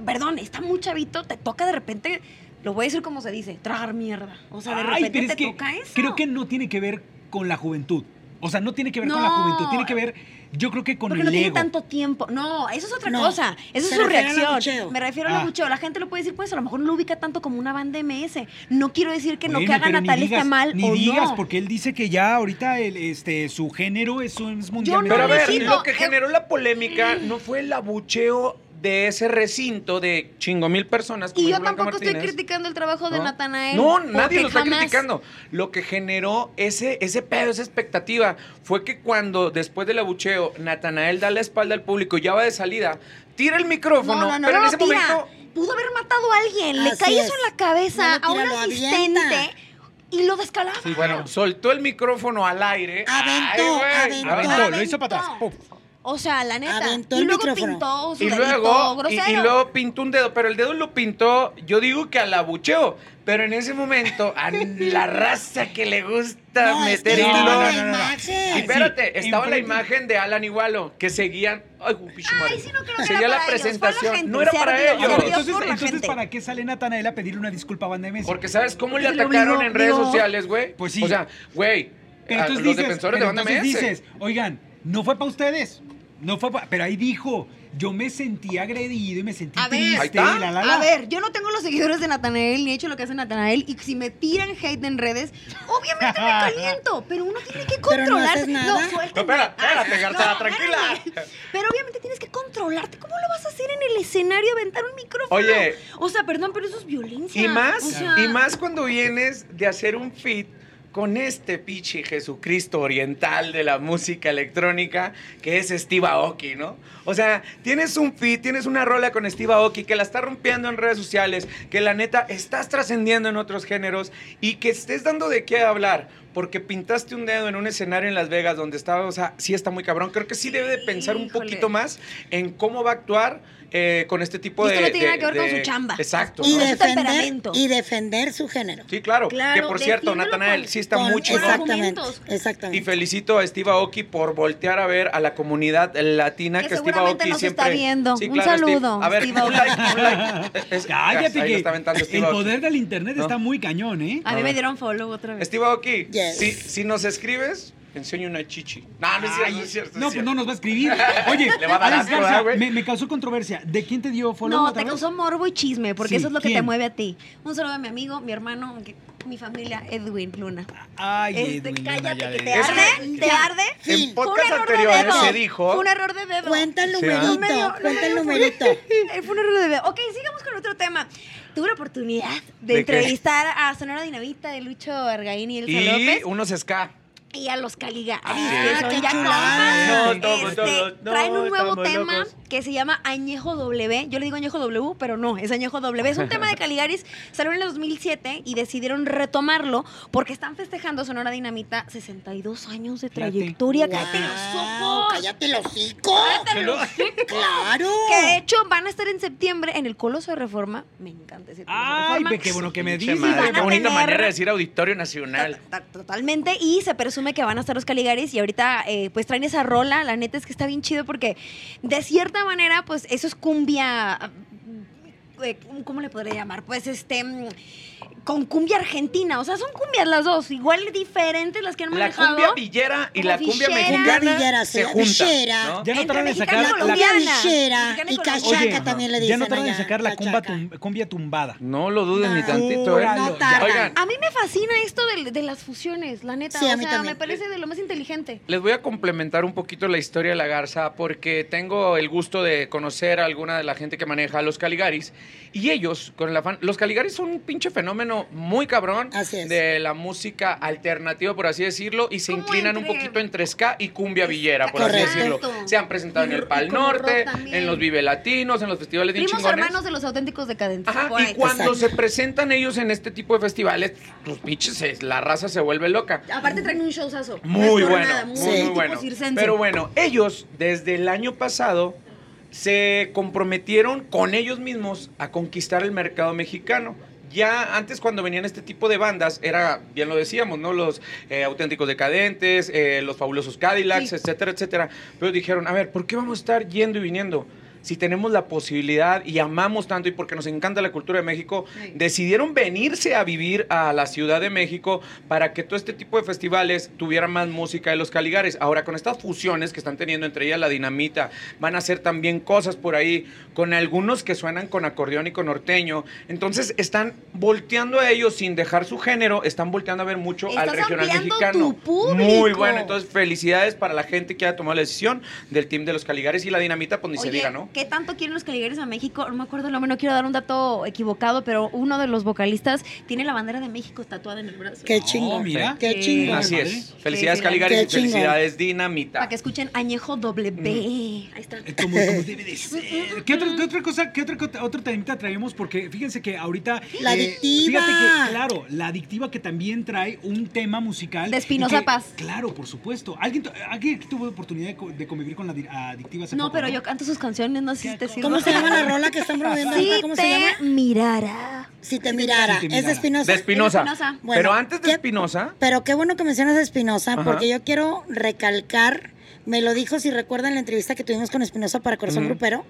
S3: perdón, está muy chavito, te toca de repente, lo voy a decir como se dice, tragar mierda. O sea, de
S4: ay,
S3: repente
S4: pero es
S3: te
S4: que
S3: toca eso.
S4: creo que no tiene que ver con la juventud. O sea, no tiene que ver con la juventud, tiene que ver, yo creo que con
S3: Porque
S4: el
S3: no tiene tanto tiempo. No, eso es otra
S1: No,
S3: cosa. Eso
S1: se
S3: es su reacción. Me refiero
S4: Ah.
S3: al abucheo. La gente lo puede decir, pues a lo mejor no lo ubica tanto como una banda MS. No quiero decir que no
S4: Bueno,
S3: que haga
S4: pero ni
S3: Natal
S4: digas-
S3: está mal
S4: Ni
S3: o
S4: digas,
S3: no.
S4: porque él dice que ya ahorita el, este, su género es, un- es mundialmente
S3: no
S2: Pero a ver,
S3: necesito-
S2: lo que
S3: eh,
S2: generó la polémica no fue el abucheo de ese recinto de chingo mil personas. como
S3: Y yo tampoco estoy criticando el trabajo de
S2: ¿no?
S3: Natanael.
S2: No, nadie lo está
S3: jamás-
S2: criticando. Lo que generó ese, ese pedo, esa expectativa, fue que cuando después del abucheo, Natanael da la espalda al público y ya va de salida, tira el
S3: No,
S2: micrófono,
S3: no, no,
S2: pero
S3: no,
S2: en ese
S3: tira.
S2: momento.
S3: Pudo haber matado a alguien. Le cae
S1: es.
S3: eso en la cabeza a un asistente
S1: avienta.
S3: y lo descalaba.
S2: Sí, bueno, soltó el micrófono al aire.
S1: Aventó, aventó.
S4: Aventó, lo hizo para atrás. Puf.
S3: O sea, la neta.
S1: Aventó
S3: y
S1: el
S3: luego
S1: micrófono.
S3: pintó su
S2: Y
S3: dedito
S2: luego, y,
S3: grosero.
S2: y luego pintó un dedo, pero el dedo lo pintó, yo digo que al abucheo, pero en ese momento, a la raza que le gusta
S1: No, es que
S2: meter hilo.
S1: la
S4: no, no, no.
S1: imagen.
S2: Y espérate,
S4: Sí,
S2: estaba la imagen de Alan Igualo, que seguían. Ay.
S3: Ay, sí, no creo que
S2: Seguía
S3: era
S2: la presentación. no era para ellos.
S4: Entonces,
S3: por.
S4: ¿para qué sale Natanael a pedirle una disculpa a Banda MS?
S2: Porque ¿sabes cómo le atacaron en redes sociales, güey?
S4: Pues sí.
S2: O sea, güey,
S4: Pero
S2: a
S4: entonces
S2: los
S4: dices,
S2: defensores
S4: pero
S2: de Banda
S4: entonces
S2: MS.
S4: dices, oigan, no fue para ustedes. No fue pero ahí dijo, yo me sentí agredido y me sentí
S3: A ver.
S4: triste.
S2: Ahí está.
S4: y la, la, la.
S3: A ver, yo no tengo los seguidores de Natanael ni he hecho lo que hace Natanael y si me tiran hate en redes, obviamente me caliento, pero uno tiene que
S1: Pero no
S3: controlarse.
S1: haces nada.
S3: No,
S2: No,
S3: suéltame.
S2: espera, espérate,
S3: Ay,
S2: Garza,
S3: no,
S2: tranquila.
S3: espérame. Pero obviamente tienes que controlarte. ¿Cómo lo vas a hacer en el escenario aventar un micrófono?
S2: Oye.
S3: O sea, perdón, pero eso es violencia.
S2: Y más,
S3: O sea,
S2: y más cuando vienes de hacer un fit con este pichi Jesucristo oriental de la música electrónica que es Steve Aoki, ¿no? O sea, tienes un fit, tienes una rola con Steve Aoki que la está rompiendo en redes sociales, que la neta estás trascendiendo en otros géneros y que estés dando de qué hablar. Porque pintaste un dedo en un escenario en Las Vegas donde estaba, o sea, sí está muy cabrón. Creo que sí debe de pensar un poquito más en cómo va a actuar eh, con este tipo
S3: Y
S2: de.
S3: esto no tiene
S2: de-
S3: nada que ver con su chamba.
S2: Exacto.
S1: Y defender,
S3: temperamento.
S1: y defender su género.
S2: Sí, claro.
S3: Claro,
S2: que por cierto, Natanael sí está chingón.
S1: Exactamente, exactamente.
S2: Y felicito a Steve Aoki por voltear a ver a la comunidad latina
S3: Que
S2: que, Steve Aoki
S3: nos
S2: siempre.
S3: está viendo. Un
S2: Steve.
S3: saludo,
S2: A ver,
S3: Steve
S2: un like, un like. Es-
S4: Cállate que
S2: está aventando Steve
S4: el poder del internet
S2: No.
S4: está muy cañón, ¿eh?
S3: A mí me dieron follow otra vez.
S2: Steve Aoki,
S1: Yes.
S2: Si, si nos escribes, te enseño una chichi. No, no es cierto, no es cierto.
S4: No,
S2: es
S4: pues no nos va a escribir. Oye,
S2: Le va a dar
S4: Alex
S2: asco,
S4: Garza, me, me causó controversia. ¿De quién te dio follow?
S3: No, te
S4: vez?
S3: causó morbo y chisme, porque
S4: Sí,
S3: eso es lo que te mueve a ti. Un saludo a mi amigo, mi hermano, que- mi familia, Edwin Luna.
S4: Ay,
S3: Este,
S4: Edwin, Luna,
S3: cállate, que te
S2: Es
S3: arde, te
S1: Ya.
S3: arde.
S1: Sí.
S2: En
S3: Fue un
S2: podcast
S3: error de
S2: anteriores
S3: dedo.
S2: se dijo.
S3: Fue un error de dedo.
S1: Cuenta el
S2: Sí, ¿ah?
S1: numerito,
S3: me
S1: cuenta el numerito.
S3: Eh, Fue un error de dedo. Ok, sigamos con otro tema. Tuve la oportunidad de,
S2: ¿De qué?
S3: entrevistar a Sonora Dinamita de Lucho Argaín y Elsa
S2: Y
S3: López
S2: unos ska.
S3: Y a los Caligaris,
S1: Ah,
S3: que son ya compas.
S2: No, todos,
S3: Este,
S2: no,
S3: traen un nuevo tema
S2: locos.
S3: que se llama Añejo W. Yo le digo Añejo W, pero no, es Añejo W. Es un tema de Caligaris, salió en el 2007 y decidieron retomarlo porque están festejando Sonora Dinamita 62 años de trayectoria. ¡Cállate los
S1: Wow,
S3: ojos!
S1: Cállate los hocico.
S3: ¡Cállate los ojos!
S1: Claro.
S3: Que de hecho van a estar en septiembre en el Coloso de Reforma. Me encanta ese Coloso de
S4: Ay,
S3: Reforma.
S4: qué bueno que me dices.
S2: qué bonita
S3: tener-
S2: manera de decir Auditorio Nacional.
S3: Ta- ta- Totalmente, y se presume que van a estar los Caligaris y ahorita eh, pues traen esa rola, la neta es que está bien chido porque de cierta manera pues eso es cumbia, eh, ¿cómo le podría llamar? Pues este, mm, con cumbia argentina, o sea, son cumbias las dos, igual diferentes las que han
S2: La
S3: manejado.
S2: cumbia villera y la cumbia mexicana
S1: Cumbia villera,
S2: se juntan.
S1: villera.
S2: ¿no?
S4: Ya no
S3: Entre
S4: tardan en
S3: mexicana
S4: sacar
S3: y
S4: la,
S1: villera y cachaca también le
S4: ya
S1: dicen
S4: no tardan en
S1: allá,
S4: sacar la cumbia, tumbada.
S2: No lo duden ni
S1: No.
S2: tantito, ¿eh?
S1: No
S3: A mí me fascina esto de, de las fusiones, la neta, o sea, me parece de lo más inteligente.
S2: Les voy a complementar un poquito la historia de la Garza porque tengo el gusto de conocer a alguna de la gente que maneja los Caligaris y ellos con el afán, los Caligaris son un pinche fenómeno muy cabrón
S1: Así es.
S2: de la música alternativa por así decirlo y se inclinan un poquito entre ska y cumbia villera por así decirlo. Se han presentado en el Pal Norte, en los Vive Latinos, en los festivales bien
S3: Primos
S2: chingones.
S3: hermanos de los auténticos decadentes.
S2: Ajá, y cuando
S1: Exacto.
S2: se presentan ellos en este tipo de festivales, los pinches, es- la raza se vuelve loca.
S3: Aparte traen un showzazo.
S2: Muy
S3: No
S2: bueno,
S3: nada,
S2: muy,
S1: Sí.
S2: muy
S3: tipo
S2: bueno. Pero bueno, ellos desde el año pasado se comprometieron con ellos mismos a conquistar el mercado mexicano. Ya antes cuando venían este tipo de bandas, era, bien lo decíamos, ¿no? Los eh, auténticos decadentes, eh, los fabulosos Cadillacs,
S3: Sí.
S2: etcétera, etcétera. Pero dijeron, a ver, ¿por qué vamos a estar yendo y viniendo? Si tenemos la posibilidad y amamos tanto y porque nos encanta la cultura de México,
S3: Sí.
S2: decidieron venirse a vivir a la Ciudad de México para que todo este tipo de festivales tuviera más música de los Caligares. Ahora, con estas fusiones que están teniendo entre ellas la dinamita, van a hacer también cosas por ahí con algunos que suenan con acordeón y con norteño. Entonces, están volteando a ellos sin dejar su género, están volteando a ver mucho al regional mexicano.
S3: tu.
S2: Muy bueno, entonces felicidades para la gente que ha tomado la decisión del team de los Caligares y la dinamita, pues ni se diga, ¿no?
S3: ¿Qué tanto quieren los Caligaris a México? No me acuerdo el nombre, no quiero dar un dato equivocado, pero uno de los vocalistas tiene la bandera de México tatuada en el brazo.
S1: Qué
S4: Oh,
S1: chingón.
S4: mira.
S1: Qué
S3: Sí.
S1: chingón.
S2: Así es. Felicidades,
S1: qué
S2: y felicidades, Dinamita.
S3: Para que escuchen Añejo doble B. Ahí está.
S4: Eh, Como, como debe de ser. ¿Qué otra, qué otra cosa, qué otra, otro temita traemos? Porque fíjense que ahorita. eh,
S1: La adictiva.
S4: Fíjate que, claro, la adictiva que también trae un tema musical.
S3: De Espinosa Paz.
S4: Claro, por supuesto. ¿Alguien, ¿Alguien tuvo oportunidad de, co- de convivir con la di- adictiva hace
S3: No,
S4: poco,
S3: pero yo canto sus canciones, no sé si te sirve.
S1: ¿Cómo se llama la rola que están promoviendo
S3: Si?
S1: ¿Cómo se llama?
S3: te mirara.
S1: Si te mirara.
S4: Si te
S1: ¿Es de. Espinosa?
S2: De Espinosa.
S1: Bueno,
S2: Pero antes de
S1: ¿qué-
S2: Espinosa,
S1: Pero qué bueno que mencionas a Espinosa, porque yo quiero recalcar, me lo dijo, si recuerdan la entrevista que tuvimos con Espinosa para Corazón. Grupero,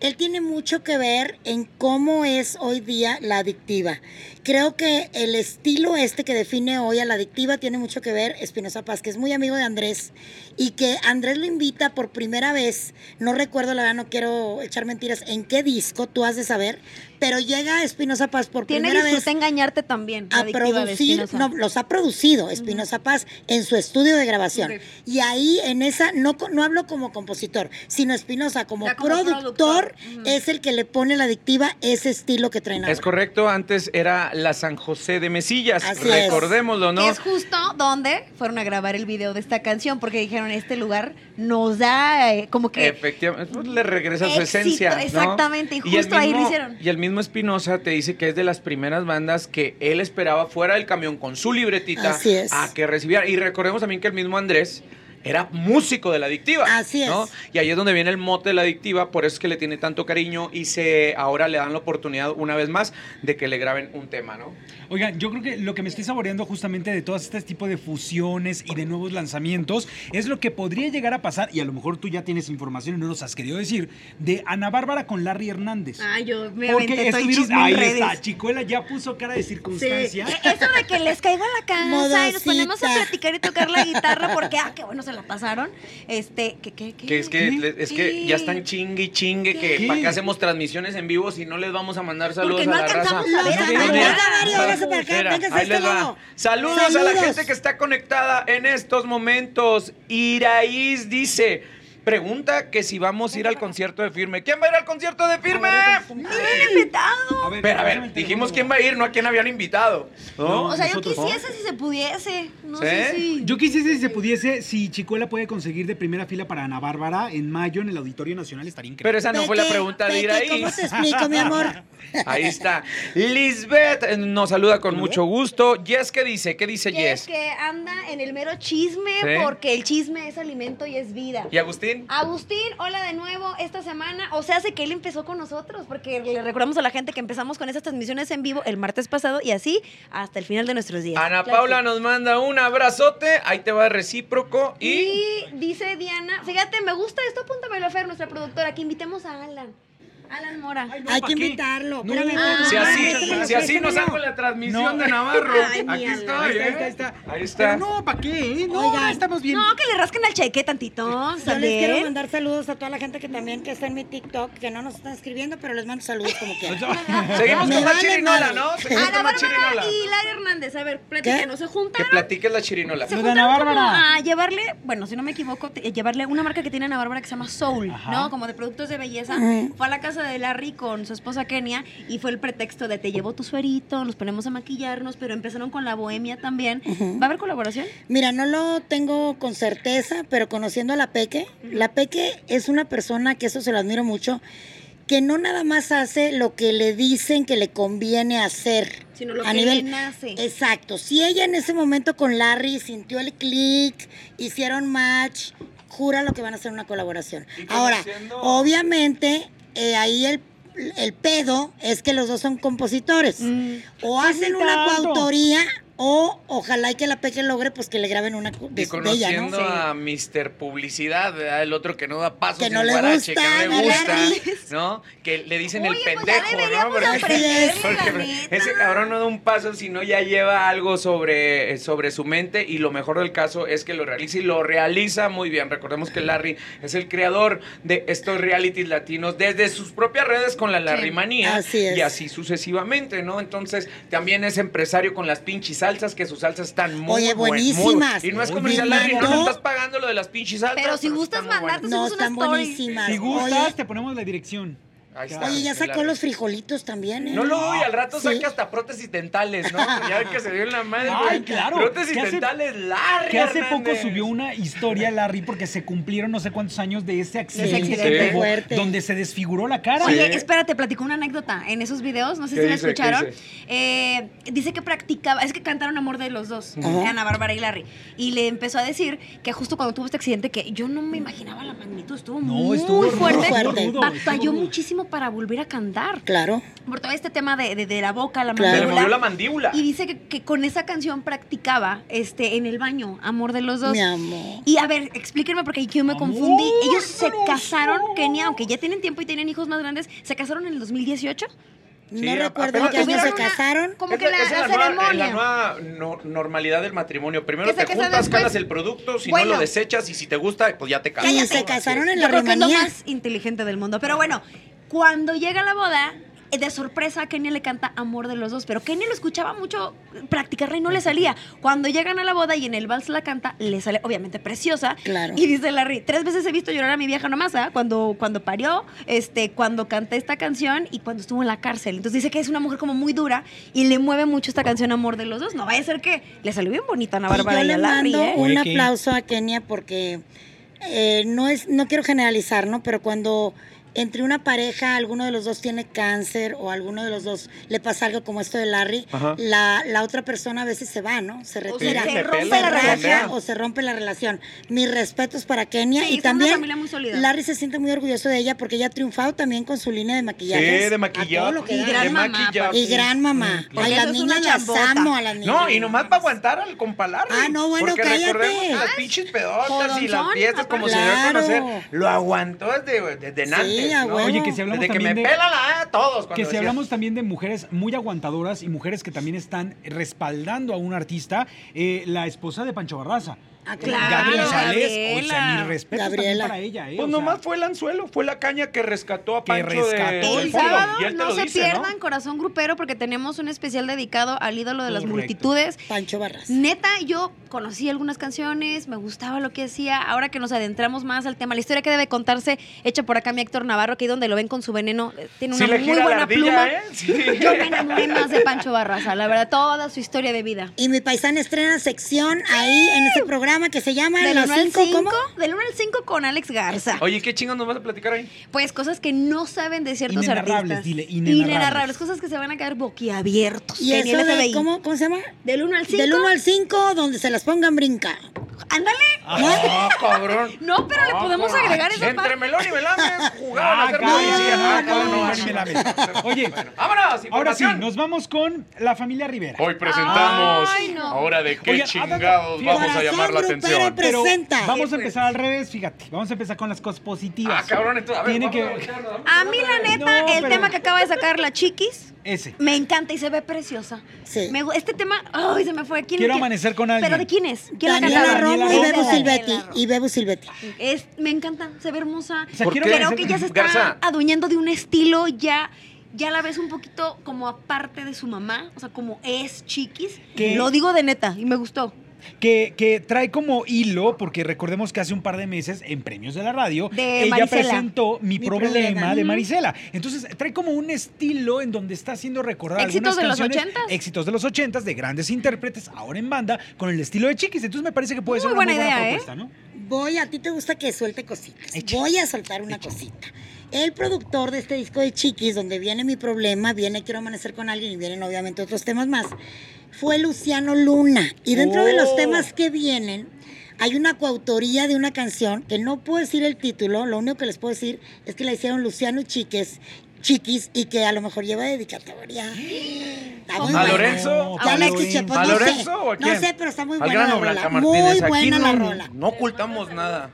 S1: él tiene mucho que ver en cómo es hoy día la adictiva. Creo que el estilo este que define hoy a la adictiva tiene mucho que ver Espinosa Paz, que es muy amigo de Andrés, y que Andrés lo invita por primera vez, no recuerdo la verdad, no quiero echar mentiras, en qué disco, tú has de saber, pero llega Espinosa Paz por
S3: Tiene
S1: primera vez
S3: disfrute engañarte también.
S1: a producir, no, los ha producido Espinosa Paz en su estudio de grabación. Y ahí en esa, no, no hablo como compositor, sino Espinosa como, productor, es el que le pone la adictiva ese estilo que traen ahora.
S2: es correcto, antes era la San José de Mesillas,
S1: Así
S2: recordémoslo,
S3: Que
S2: ¿no?
S3: es justo donde fueron a grabar el video de esta canción, porque dijeron, este lugar nos da eh, como que...
S2: Efectivamente, pues, le regresa su esencia. ¿no?
S3: exactamente, y
S2: el
S3: justo ahí lo
S2: mismo-
S3: hicieron.
S2: Y el mismo Espinosa te dice que es de las primeras bandas que él esperaba fuera del camión con su libretita
S1: Así es.
S2: a que recibiera. Y recordemos también que el mismo Andrés era músico de la adictiva.
S1: Así es.
S2: ¿no? Y ahí es donde viene el mote de la adictiva, por eso es que le tiene tanto cariño y se ahora le dan la oportunidad una vez más de que le graben un tema, ¿no?
S4: Oigan, yo creo que lo que me estoy saboreando justamente de todo este tipo de fusiones y de nuevos lanzamientos es lo que podría llegar a pasar, y a lo mejor tú ya tienes información y no nos has querido decir, de Ana Bárbara con Larry Hernández.
S3: Ay, yo me
S4: Porque estuvieron, ahí
S3: redes.
S4: está, Chicuela ya puso cara de circunstancia.
S3: Eso de que les caigo a la casa y nos ponemos a platicar y tocar la guitarra porque, ah, qué bueno se la pasaron. Este, que, que,
S2: Que es que,
S4: ¿Qué?
S2: le- es que ya están chingue y chingue que para qué hacemos transmisiones en vivo si no les vamos a mandar saludos
S3: Porque no
S2: a la raza.
S3: alcanzamos a ver.
S1: Véngase para acá, véngase a este lado.
S2: Saludos, a la
S1: Saludos.
S2: gente que está conectada en estos momentos. Iraíz dice, pregunta que si vamos a ir al concierto de Firme. ¿Quién va a ir al concierto de Firme?
S3: invitado.
S4: ver,
S2: Pero a ver, dijimos quién va a ir, no a quién habían invitado. ¿no?
S4: No.
S3: O sea, yo quisiese si se pudiese. No
S2: ¿Sí?
S3: sé si.
S4: Yo quisiese si se pudiese, si Chicuela puede conseguir de primera fila para Ana Bárbara en mayo en el Auditorio Nacional, estaría increíble.
S2: Pero esa no fue la pregunta de
S1: Peque,
S2: Iraíz.
S1: ¿Cómo te explico, mi amor?
S2: Ahí está. Lisbeth nos saluda con mucho gusto. Jess, ¿qué dice? ¿Qué dice
S3: Que es
S2: Jess?
S3: que anda en el mero chisme
S2: Sí.
S3: porque el chisme es alimento y es vida.
S2: ¿Y Agustín?
S3: Agustín, hola de nuevo esta semana. O sea, hace que él empezó con nosotros, porque le recordamos a la gente que empezamos con esas transmisiones en vivo el martes pasado y así hasta el final de nuestros días.
S2: Ana
S3: Claro
S2: Paula nos manda un abrazote. Ahí te va recíproco. Y.
S3: Y dice Diana, fíjate, me gusta esto, apúntamelo, Fer, nuestra productora, que invitemos a Alan. Alan Mora.
S4: Ay, no,
S1: Hay
S4: ¿pa'
S1: que
S4: qué?
S1: invitarlo.
S4: No,
S1: espérame,
S2: Si así, si así nos hago la transmisión
S4: No.
S2: de Navarro.
S3: Ay,
S2: Aquí
S4: Ahí está,
S2: ¿eh?
S4: ahí está, ahí está. Pero no, ¿para qué? No,
S1: Oigan.
S4: estamos bien.
S3: No, que le rasquen al cheque tantito.
S1: Yo les quiero mandar saludos a toda la gente que también que está en mi TikTok, que no nos están escribiendo, pero les mando saludos como quieran.
S2: Seguimos
S1: Me
S2: con la chirinola. ¿no? Seguimos
S3: Ana
S2: con la
S3: Bárbara y Lara Hernández, a ver, platícanos, se
S2: Que
S3: juntaron.
S2: platiques la chirinola.
S3: Se juntaron como
S4: Bárbara.
S3: a llevarle, bueno, si no me equivoco, te- llevarle una marca que tiene Ana Bárbara que se llama Soul. ¿no? Como de productos de belleza. Fue a la casa de Larry con su esposa Kenia y fue el pretexto de te llevo tu suerito, nos ponemos a maquillarnos, pero empezaron con la bohemia también. ¿Va a haber colaboración?
S1: Mira, no lo tengo con certeza, pero conociendo a la Peque, la Peque es una persona que eso se lo admiro mucho, que no nada más hace lo que le dicen que le conviene hacer.
S3: Sino lo
S1: a
S3: que
S1: nivel
S3: le nace.
S1: Exacto. Si ella en ese momento con Larry sintió el clic, hicieron match, jura lo que van a hacer una colaboración. Ahora, obviamente, eh, ahí el, el pedo es que los dos son compositores.
S3: Mm.
S1: O hacen una coautoría o ojalá y que la Peque logre pues que le graben una de,
S2: Y
S1: de ella, ¿no?
S2: conociendo a Mr. Publicidad, ¿verdad? el otro que no da pasos
S1: Que no le
S2: guarache,
S1: gusta,
S2: que no
S1: ¿no,
S2: le gusta? ¿no? Que le dicen
S3: Oye,
S2: el
S3: pues ya
S2: pendejo, ¿no? Porque, porque ese cabrón no da un paso, sino ya lleva algo sobre, sobre su mente y lo mejor del caso es que lo realiza y lo realiza muy bien. Recordemos que Larry es el creador de estos realities latinos desde sus propias redes con la Larry Manía
S1: Así es.
S2: y así sucesivamente, ¿no? Entonces también es empresario con las pinches salsas, que sus salsas están muy
S1: Oye,
S2: muy
S1: buenísimas.
S2: bu- y no es comercial,
S1: me
S2: Larry, no nos estás pagando lo de las pinches salsas.
S3: Pero si gustas
S2: muy
S3: mandar,
S2: buenas.
S3: tú
S1: No, están buenísimas.
S4: Si gustas,
S1: Oye,
S4: te ponemos la dirección.
S2: Ahí está,
S1: Oye, ya sacó los frijolitos también, ¿eh?
S2: No lo doy, al rato
S1: Sí.
S2: saca hasta prótesis dentales, ¿no? Ya ven que se dio en la madre.
S4: Ay, claro.
S2: Prótesis
S4: hace-
S2: dentales, Larry.
S4: Que hace poco subió una historia, Larry, porque se cumplieron no sé cuántos años de ese accidente,
S2: Sí.
S4: tuvo,
S1: Fuerte.
S4: donde se desfiguró la cara.
S3: Oye,
S2: Sí.
S3: espérate, platicó una anécdota en esos videos, no sé
S2: ¿Qué
S3: si la
S2: dice? ¿Qué
S3: escucharon.
S2: dice?
S3: Eh, dice que practicaba, es que cantaron Amor de los dos,
S1: Ajá.
S3: Ana Bárbara y Larry. Y le empezó a decir que justo cuando tuvo este accidente, que yo no me imaginaba la magnitud, estuvo
S4: No,
S3: muy
S4: estuvo
S3: fuerte. Batalló muchísimo para volver a cantar.
S1: Claro.
S3: Por todo este tema de, de- de la boca, la
S1: Claro.
S2: Se le
S3: mandíbula.
S2: movió la mandíbula.
S3: Y dice que, que con esa canción practicaba este, en el baño, Amor de los dos.
S1: Mi amor.
S3: Y a ver, explíquenme porque yo me
S4: Amor
S3: confundí. Ellos se casaron,
S4: dos.
S3: Kenia, aunque ya tienen tiempo y tienen hijos más grandes, se casaron en el 2018.
S1: No recuerdo en qué año se
S3: una-
S1: casaron.
S3: Como
S2: Es
S3: que la,
S2: es
S3: la
S2: la nueva,
S3: ceremonia.
S2: la nueva no- normalidad del matrimonio. Primero te juntas, calas el producto, si
S3: Bueno.
S2: no lo desechas y si te gusta, pues ya te casas.
S1: Y se casaron en
S3: Yo
S1: la
S3: creo que es lo
S1: Rumanía.
S3: más inteligente del mundo. Pero bueno, cuando llega la boda, eh, de sorpresa Kenia le canta Amor de los dos, pero Kenia lo escuchaba mucho practicarla y no le salía. Cuando llegan a la boda y en el vals la canta, le sale obviamente preciosa.
S1: Claro.
S3: Y dice Larry, tres veces he visto llorar a mi vieja nomás, ¿ah? cuando, cuando parió, este, cuando canté esta canción y cuando estuvo en la cárcel. Entonces dice que es una mujer como muy dura y le mueve mucho esta canción Amor de los dos. No vaya a ser que le salió bien bonita a Ana
S1: Y
S3: Bárbara
S1: yo
S3: y,
S1: le
S3: a Larry,
S1: mando
S3: ¿eh?
S1: un aplauso a Kenia porque eh, no es, no quiero generalizar, ¿no? Pero cuando entre una pareja alguno de los dos tiene cáncer o alguno de los dos le pasa algo como esto de Larry, la, la otra persona a veces se va, ¿no? Se
S3: O
S1: retira.
S3: se
S2: me
S3: rompe la relación.
S1: o se rompe la relación. Mis respetos para Kenia
S3: Sí,
S1: y también
S3: familia muy sólida.
S1: Larry se siente muy orgulloso de ella porque ella ha triunfado también con su línea de maquillaje.
S2: Sí, de maquillaje.
S3: Y gran
S2: de
S3: mamá.
S1: Y gran mamá. Ay, las niñas las amo a las niñas.
S2: No, y nomás para aguantar al compalar.
S1: Ah, no, bueno,
S2: Porque
S1: cállate.
S2: recordemos las pinches pedotas y las fiestas, como se debe conocer, lo aguantó desde, desde
S4: Oye, que si hablamos
S2: Desde que me
S4: también de...
S2: pelan la a todos. cuando
S4: Que si
S2: decía-
S4: hablamos también de mujeres muy aguantadoras y mujeres que también están respaldando a un artista, eh, la esposa de Pancho Barraza.
S1: Ah,
S3: Claro,
S4: Gabriela Sales, o sea, mis respetos
S1: Gabriela.
S4: para ella, ¿eh?
S2: Pues
S4: sea,
S2: nomás fue el anzuelo, fue la caña que rescató a
S4: Que
S2: Pancho de-
S4: rescató
S2: del
S3: El sábado
S2: Y él te
S3: no
S2: lo
S3: se
S2: dice, ¿no?
S3: pierdan Corazón Grupero porque tenemos un especial dedicado al ídolo de las
S4: Correcto.
S3: multitudes.
S1: Pancho Barras.
S3: Neta, yo conocí algunas canciones, me gustaba lo que hacía. Ahora que nos adentramos más al tema, la historia que debe contarse, hecha por acá mi Héctor Navarro, que ahí donde lo ven con su veneno, eh, tiene una muy buena
S2: ardilla,
S3: pluma.
S2: ¿eh? Sí.
S3: Yo me enamoré más de Pancho Barraza, la verdad, toda su historia de vida.
S1: Y mi paisana estrena sección ahí en este programa que se llama
S3: Del
S1: Las
S3: 1 al
S1: 5,
S3: 5,
S1: ¿cómo?
S3: del 1 al 5 con Alex Garza.
S2: Oye, ¿qué chingados nos vas a platicar ahí?
S3: Pues cosas que no saben de ciertos
S4: Inenarrables,
S3: artistas.
S4: dile, inenarrables.
S3: Cosas que se van a quedar boquiabiertos.
S1: Y eso
S3: el
S1: de. ¿cómo, ¿cómo se llama?
S3: Del 1 al 5.
S1: Del 1 al 5, donde se las pongan brinca.
S3: Ándale.
S2: Ah, cabrón.
S3: No, pero le
S2: Ah,
S3: podemos
S2: cabrón.
S3: agregar esa
S2: Entre
S3: parte.
S2: Melón y Melame jugaban a
S4: Ah,
S2: hacer
S4: cabrón,
S2: policía. Ah, cabrón,
S1: no,
S2: no.
S4: Oye,
S2: Bueno, vámonos,
S4: ahora sí, nos vamos con la familia Rivera.
S2: Hoy presentamos
S3: Ay, no.
S2: ahora de qué
S4: Oye,
S2: chingados vamos a llamar la atención.
S4: Pero
S1: presenta.
S4: vamos a empezar al revés, fíjate. Vamos a empezar con las cosas positivas.
S2: Ah, cabrón, entonces, a ver,
S4: Tiene
S2: a
S4: que...
S3: A mí, la neta,
S4: No,
S3: el
S4: pero-
S3: tema que acaba de sacar la Chiquis
S4: Ese.
S3: me encanta y se ve preciosa.
S1: Sí.
S3: Me gu- este tema, ay, se me fue. ¿Quién,
S4: Quiero
S3: quién?
S4: amanecer con alguien.
S3: ¿Pero de quién es? ¿Quién la
S1: Daniela
S3: cantaba?
S1: Romo y Bebo. Silvetti. Y Bebo Silvetti.
S3: Es, me encanta, se ve hermosa.
S4: O sea,
S2: ¿Por
S4: quiero
S2: qué?
S3: Creo que ya se está
S2: Garza.
S3: adueñando de un estilo ya... Ya la ves un poquito como aparte de su mamá, o sea, como es chiquis.
S4: ¿Qué?
S3: Lo digo de neta y me gustó.
S4: Que, que trae como hilo, porque recordemos que hace un par de meses en Premios de la Radio,
S3: De
S4: ella
S3: Marisela.
S4: presentó Mi,
S1: Mi
S4: problema,
S1: problema.
S4: de. Marisela. Entonces trae como un estilo en donde está haciendo recordar
S3: Éxitos
S4: algunas
S3: de los
S4: canciones,
S3: 80s.
S4: éxitos de los ochentas, de grandes intérpretes, ahora en banda, con el estilo de Chiquis. Entonces me parece que puede
S3: Muy
S4: ser una
S3: buena
S4: muy buena
S3: idea, ¿eh?
S4: propuesta, ¿no?
S1: Voy, a ti te gusta que suelte cositas.
S4: Echa.
S1: Voy a soltar una cosita. El productor de este disco de Chiquis, donde viene mi problema, viene Quiero Amanecer con alguien y vienen obviamente otros temas más, fue Luciano Luna. Y dentro de los
S4: Oh.
S1: temas que vienen, hay una coautoría de una canción que no puedo decir el título, lo único que les puedo decir es que la hicieron Luciano y Chiques. Chiquis y que a lo mejor lleva dedicatoria. Está muy
S2: ¿A
S1: buena.
S2: Lorenzo?
S4: ¿A
S1: pues
S2: ¿A
S1: no
S2: Lorenzo
S1: sé.
S2: o a
S1: No
S2: quién?
S1: sé, pero está muy buena la rola. Muy.
S2: Aquí
S1: buena
S2: no,
S1: la rola.
S2: no ocultamos nada.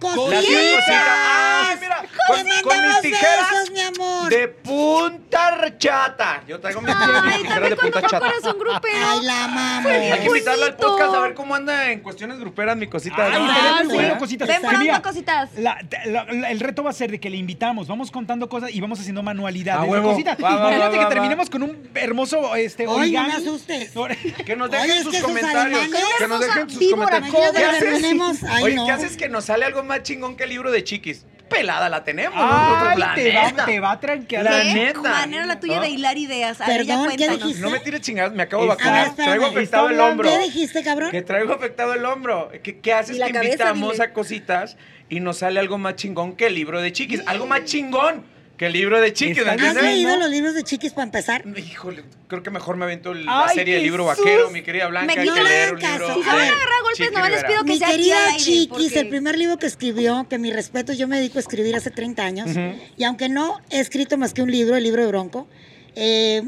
S1: Cositas.
S2: ¡Ah, mira! con, con mis tijeras
S1: besos, mi amor.
S2: de punta chata. Yo traigo mis,
S3: Ay,
S2: tijeras de punta chata.
S3: corazón grupero.
S1: Ay, la amamos.
S2: Hay que invitarla al podcast a ver cómo anda en cuestiones gruperas mi cosita.
S4: Ay,
S2: ¿no?
S4: estaría muy
S3: sí.
S4: bueno, cositas.
S3: Ven
S4: mira,
S3: cositas.
S4: la- la- la- el reto va a ser de que le invitamos, vamos contando cosas y vamos haciendo manualidades
S2: A
S4: de
S2: huevo.
S4: cositas.
S2: Va, va,
S4: Imagínate
S2: va,
S4: que terminemos con un hermoso este,
S1: Ay, no
S4: origami.
S1: me asustes.
S2: Que nos dejen sus
S1: que
S2: comentarios.
S1: ademanes-
S2: Que nos dejen sus
S3: Víbora,
S2: comentarios.
S1: imagínate
S2: ¿Qué
S1: que
S2: haces?
S1: terminemos- Ay,
S2: Oye. ¿qué haces que nos sale algo más chingón que el libro de Chiquis? Pelada la tenemos. nosotros,
S4: Ay,
S2: la
S4: te va, te va a tranquear.
S2: La
S3: ¿Qué
S2: neta.
S3: manera la tuya
S2: ¿No?
S3: de hilar ideas? A ver, ya
S1: Perdón, ¿qué dijiste?
S2: No me tires chingadas, me acabo de vacunar.
S1: A ver, espérame.
S2: traigo afectado el hombro.
S1: ¿Qué dijiste, cabrón?
S2: Que traigo afectado el hombro. ¿Qué, qué haces que
S3: cabeza,
S2: invitamos
S3: dile.
S2: a cositas y nos sale algo más chingón que el libro de Chiquis? Algo más chingón que el libro de Chiquis,
S4: Está
S2: ¿me
S1: ¿Has leído
S4: ¿no?
S1: los libros de Chiquis para empezar?
S2: Híjole, creo que mejor me avento la
S4: Ay,
S2: serie del libro
S4: Jesús.
S2: vaquero, mi querida Blanca.
S3: Me
S2: hay que leer un
S1: caso.
S2: libro.
S3: Si se
S1: A
S3: van a agarrar a golpes, nomás les pido que
S1: Mi
S3: sea
S1: querida
S3: aire,
S1: Chiquis,
S3: porque-
S1: el primer libro que escribió, que mi respeto, yo me dedico a escribir hace 30 años, y aunque no he escrito más que un libro, el libro de Bronco, eh,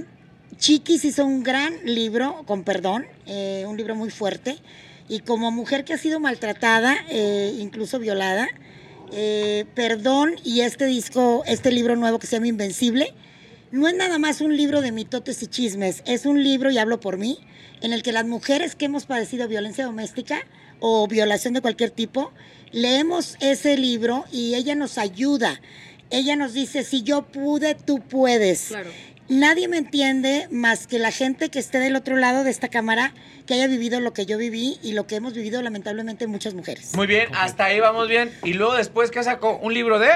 S1: Chiquis hizo un gran libro, con perdón, eh, un libro muy fuerte, y como mujer que ha sido maltratada, eh, incluso violada, eh, perdón, y este disco, este libro nuevo que se llama Invencible, no es nada más un libro de mitotes y chismes, es un libro, y hablo por mí, en el que las mujeres que hemos padecido violencia doméstica o violación de cualquier tipo, leemos ese libro y ella nos ayuda. Ella nos dice, si yo pude, tú puedes.
S3: Claro.
S1: Nadie me entiende más que la gente que esté del otro lado de esta cámara, que haya vivido lo que yo viví y lo que hemos vivido lamentablemente muchas mujeres.
S2: Muy bien, hasta ahí vamos bien. Y luego después, ¿qué sacó? ¿Un libro de?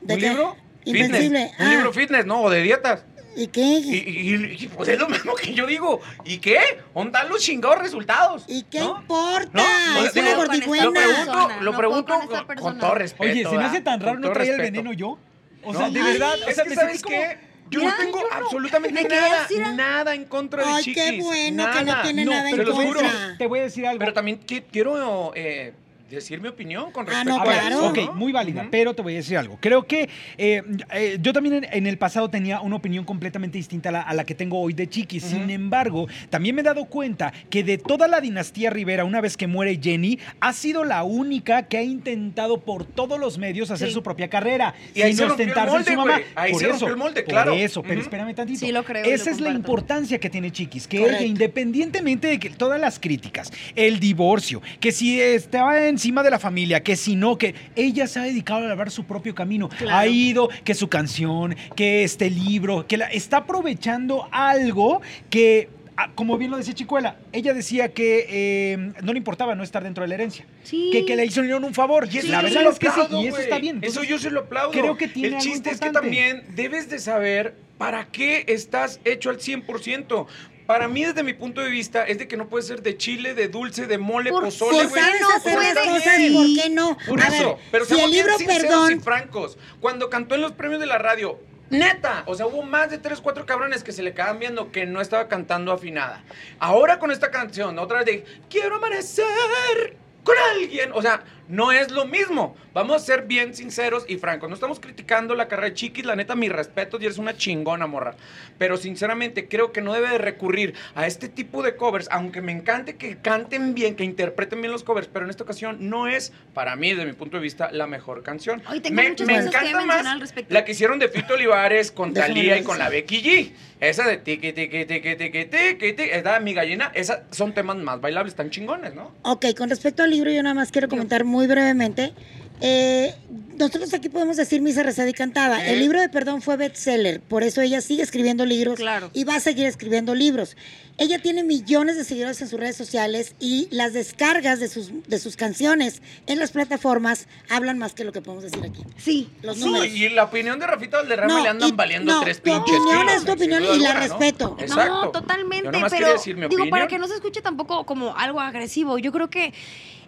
S1: ¿De
S2: ¿Un
S1: qué?
S2: libro?
S1: Invencible.
S2: Fitness. Un
S1: Ah.
S2: libro fitness, ¿no? O de dietas.
S1: ¿Y qué?
S2: Y, y- y, pues es lo mismo que yo digo. ¿Y qué? ¿Dónde están los chingados resultados?
S1: ¿Y qué
S2: ¿No?
S1: importa?
S2: No,
S1: es una
S2: Lo
S1: gordigüena.
S2: pregunto, lo
S3: no
S2: pregunto
S3: con
S2: con, todo respeto.
S4: Oye, se me hace tan raro no traer el veneno yo. O sea,
S2: ¿No?
S4: de verdad, o
S2: Es
S4: sea,
S2: que
S4: me
S2: ¿sabes
S4: sentí como...
S2: qué? Yo no tengo
S3: yo no-
S2: absolutamente nada, nada en contra de
S1: Ay,
S2: Chiquis.
S1: qué bueno que no
S2: nada.
S1: tiene
S4: No,
S1: nada en
S2: te lo juro.
S1: contra.
S4: Te voy a decir algo.
S2: Pero también qui- quiero eh, decir mi opinión con
S1: Ah,
S2: respecto
S1: no,
S2: a
S1: claro.
S2: eso,
S4: Ok,
S2: ¿no?
S4: muy válida, pero te voy a decir algo. Creo que eh, eh, yo también en, en el pasado tenía una opinión completamente distinta a la, a la que tengo hoy de Chiquis. Sin embargo, también me he dado cuenta que de toda la dinastía Rivera, una vez que muere Jenny, ha sido la única que ha intentado por todos los medios hacer
S3: Sí.
S4: su propia carrera.
S2: Y
S4: sin ostentarse en su mamá.
S2: Ahí
S4: por
S2: se
S4: eso,
S2: el molde,
S4: por
S2: claro.
S4: eso, pero
S2: Ujú.
S4: espérame tantito.
S3: Sí, lo creo lo
S4: Esa es la importancia que tiene Chiquis, que ella, independientemente de que todas las críticas, el divorcio, que si estaba encima de la familia, que si no, que ella se ha dedicado a lavar su propio camino.
S3: Claro.
S4: Ha ido, que su canción, que este libro, que la, está aprovechando algo que, ah, como bien lo decía Chicuela, ella decía que eh, no le importaba no estar dentro de la herencia.
S3: Sí.
S4: Que, que le hicieron un favor.
S2: Y eso
S4: la verdad es que sí, y eso está bien.
S2: Eso yo se lo aplaudo.
S4: creo que tiene
S2: El
S4: algo
S2: chiste es que también debes de saber para qué estás hecho al 100%. Para mí, desde mi punto de vista, es de que no puede ser de chile, de dulce, de mole,
S3: Por-
S2: pozole, güey.
S1: sabes
S3: no
S1: hacer las
S3: puede
S1: cosas,
S3: ser.
S1: ¿por qué no?
S2: Por
S1: a
S2: eso,
S1: ver,
S2: pero
S1: si el
S2: seamos bien
S1: libro,
S2: sinceros
S1: perdón,
S2: y francos. Cuando cantó en los premios de la radio, neta, o sea, hubo más de tres, cuatro cabrones que se le quedaban viendo que no estaba cantando afinada. Ahora con esta canción, otra vez de Quiero amanecer con alguien, o sea, no es lo mismo. Vamos a ser bien sinceros y francos. No estamos criticando la carrera de Chiquis, la neta, mi respeto, y eres una chingona, morra. Pero sinceramente creo que no debe de recurrir a este tipo de covers, aunque me encante que canten bien, que interpreten bien los covers, pero en esta ocasión no es, para mí, desde mi punto de vista, la mejor canción.
S3: Ay, tengo
S2: me
S3: que
S2: encanta más
S3: al respecto.
S2: la que hicieron de Fito Olivares con Talía y con la Becky G. Esa de tiqui, tiqui, tiqui, tiqui, tiqui, tiqui, esa de mi gallina, esas son temas más bailables, tan chingones, ¿no?
S1: Ok, con respecto al libro, yo nada más quiero comentar muy brevemente. Eh, nosotros aquí podemos decir misa rezada y cantada.
S2: ¿Eh?
S1: El libro de Perdón fue bestseller, por eso ella sigue escribiendo libros
S3: Claro.
S1: y va a seguir escribiendo libros. Ella tiene millones de seguidores en sus redes sociales y las descargas de sus, de sus canciones en las plataformas hablan más que lo que podemos decir aquí.
S3: Sí.
S1: Los
S2: Sí,
S1: números.
S2: y la opinión de Rafita Valderrama
S1: No,
S2: le andan
S1: y-
S2: valiendo
S1: no,
S2: tres
S1: tu
S2: pinches
S1: opinión
S2: kilos,
S1: es tu opinión y la
S2: alguna, ¿no?
S1: respeto.
S2: Exacto.
S3: No, totalmente,
S2: Yo nomás
S3: pero
S2: quería decir mi
S3: digo, para
S2: opinión.
S3: que no se escuche tampoco como algo agresivo, yo creo que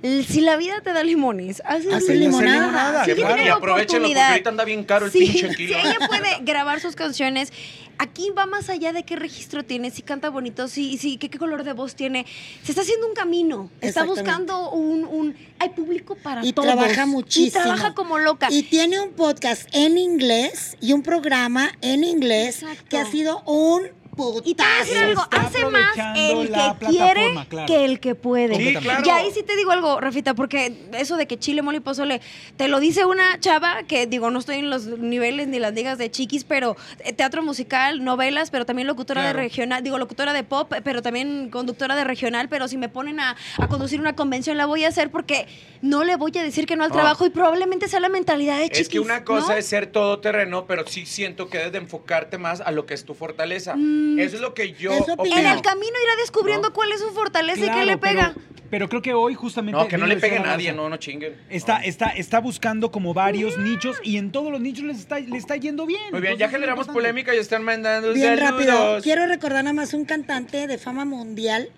S3: si la vida te da limones, haces
S1: Haces
S3: limonada.
S1: limonada,
S3: Si tiene
S2: y aprovechenlo porque ahorita anda bien caro el
S3: Sí,
S2: pinche
S3: Si
S2: kilo.
S3: ella puede grabar sus canciones, aquí va más allá de qué registro tiene, si canta bonito, si, si qué, qué color de voz tiene. Se está haciendo un camino. Está buscando un, un hay público para
S1: Y
S3: todos.
S1: trabaja muchísimo.
S3: Y trabaja como loca.
S1: Y tiene un podcast en inglés y un programa en inglés
S3: Exacto.
S1: que ha sido un
S3: Y te voy a decir
S1: putazo.
S3: algo, hace más el que quiere
S4: claro.
S3: que el que puede.
S2: Sí, claro.
S3: Y ahí sí te digo algo, Rafita, porque eso de que chile, mole y pozole, te lo dice una chava que, digo, no estoy en los niveles ni las ligas de chiquis, pero eh, teatro musical, novelas, pero también locutora
S4: Claro.
S3: de regional, digo, locutora de pop, pero también conductora de regional, pero si me ponen a, a conducir una convención, la voy a hacer porque no le voy a decir que no al
S2: No.
S3: trabajo y probablemente sea la mentalidad de chiquis.
S2: Es que una cosa
S3: ¿no?
S2: es ser todoterreno, pero sí siento que debes de enfocarte más a lo que es tu fortaleza.
S3: Mm.
S2: Eso es lo que yo
S1: Eso opino.
S3: En el camino irá descubriendo cuál es su fortaleza y qué le pega.
S4: Pero, pero creo que hoy justamente.
S2: No, que no le pegue a nadie, no, no chinguen.
S4: Está,
S2: No.
S4: está, está buscando como varios nichos y en todos los nichos les está, le está yendo bien.
S2: Muy bien,
S4: Entonces,
S2: ya generamos polémica y están mandando
S1: Bien
S2: saludos.
S1: rápido. Quiero recordar nada más un cantante de fama mundial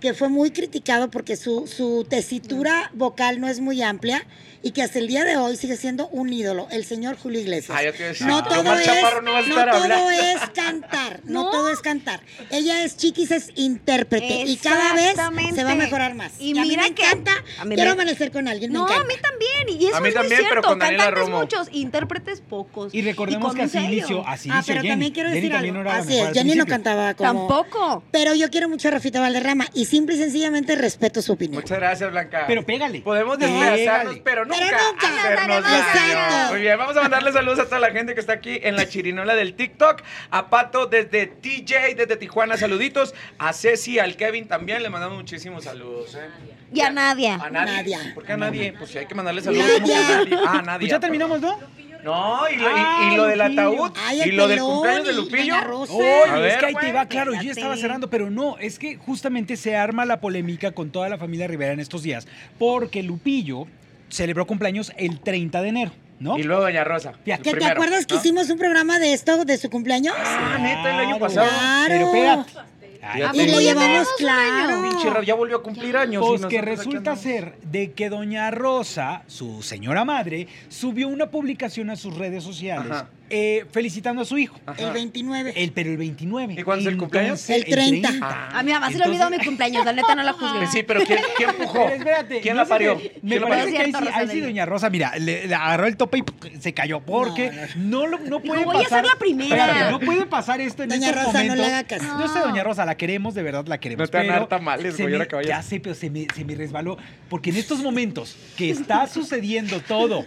S1: que fue muy criticado porque su, su tesitura vocal no es muy amplia y que hasta el día de hoy sigue siendo un ídolo, el señor Julio Iglesias.
S2: Ah, a decir,
S1: no
S2: que
S1: todo es,
S2: no
S1: no todo es cantar, no,
S3: No.
S1: todo es cantar. Ella es chiquis, es intérprete y cada vez se va a mejorar más.
S3: Y
S1: a mí
S3: mira
S1: me
S3: que-
S1: encanta,
S3: a mí
S1: quiero
S3: me-
S1: amanecer con alguien,
S3: No,
S1: me
S3: a mí también. Y eso
S2: A mí
S3: es
S2: también,
S3: muy
S2: pero
S3: cierto. Cantantes
S2: Romo.
S3: muchos, intérpretes pocos.
S4: Y recordemos
S3: con
S4: que así inició, así
S1: Ah, pero
S4: Jenny.
S1: también quiero
S4: Jenny
S1: decir
S4: también
S1: algo.
S4: no
S1: Así es, Jenny no cantaba como...
S3: Tampoco.
S1: Pero yo quiero mucho a Rafita Valderrama y simple y sencillamente respeto su opinión.
S2: Muchas gracias, Blanca.
S4: Pero pégale.
S2: Podemos
S1: No.
S2: desplazarnos, pero nunca,
S1: Pero nunca.
S2: hacernos daño. Muy bien, vamos a mandarle saludos a toda la gente que está aquí en la chirinola del TikTok. A Pato desde TJ, desde Tijuana, saluditos. A Ceci, al Kevin también, le mandamos muchísimos saludos. ¿eh?
S3: Y a Nadia.
S2: A nadie.
S1: Nadia.
S2: ¿Por qué a nadie? Pues si hay que mandarle saludos.
S1: Nadia.
S2: ¿cómo que a nadie? Ah, nadie.
S4: Pues ya terminamos, ¿no?
S2: No, y lo, y- y lo del ataúd.
S1: Ay,
S2: y lo del
S1: pelón
S2: cumpleaños de Lupillo.
S1: Doña Rosa.
S4: Oye,
S2: A
S4: es
S2: ver,
S4: que ahí te va, claro, yo estaba cerrando, pero no, es que justamente se arma la polémica con toda la familia Rivera en estos días, porque Lupillo celebró cumpleaños el 30 de enero, ¿no?
S2: Y luego Doña Rosa.
S1: ¿Que te
S2: primero,
S1: acuerdas que hicimos un programa de esto, de su cumpleaños?
S2: Ah, neta, el año pasado.
S1: Claro.
S4: Pero espérate. Ay,
S2: Ya
S1: y le
S2: tengo ya
S1: llevamos claro.
S2: Pinche ya volvió a cumplir años.
S4: Pues que resulta ser de que doña Rosa, su señora madre, subió una publicación a sus redes sociales
S2: Ajá.
S4: Eh, felicitando a su hijo.
S2: Ajá.
S1: El 29.
S4: El, pero el 29.
S2: ¿Y cuándo es el cumpleaños?
S1: El 30.
S2: Ah.
S3: A mi mamá se le olvidó mi cumpleaños. La neta no la juzgué.
S2: Sí, pero ¿quién, quién empujó?
S4: Pero espérate,
S2: ¿Quién
S4: no
S2: la parió?
S4: qué-
S2: ¿Quién
S4: Me
S2: la
S4: parece que ahí ahí sí doña Rosa, mira, le, le agarró el tope y se cayó. Porque no, no, puede
S3: voy a
S4: pasar.
S3: ser la primera.
S4: Espérate, no puede pasar esto en
S1: Doña
S4: estos
S1: Rosa, no le haga caso.
S4: Yo sé, doña Rosa, la queremos, de verdad la queremos.
S2: No te van a
S4: pero
S2: dar tamales, güey, ahora.
S4: Ya sé, pero se me, se me resbaló. Porque en estos momentos que está sucediendo todo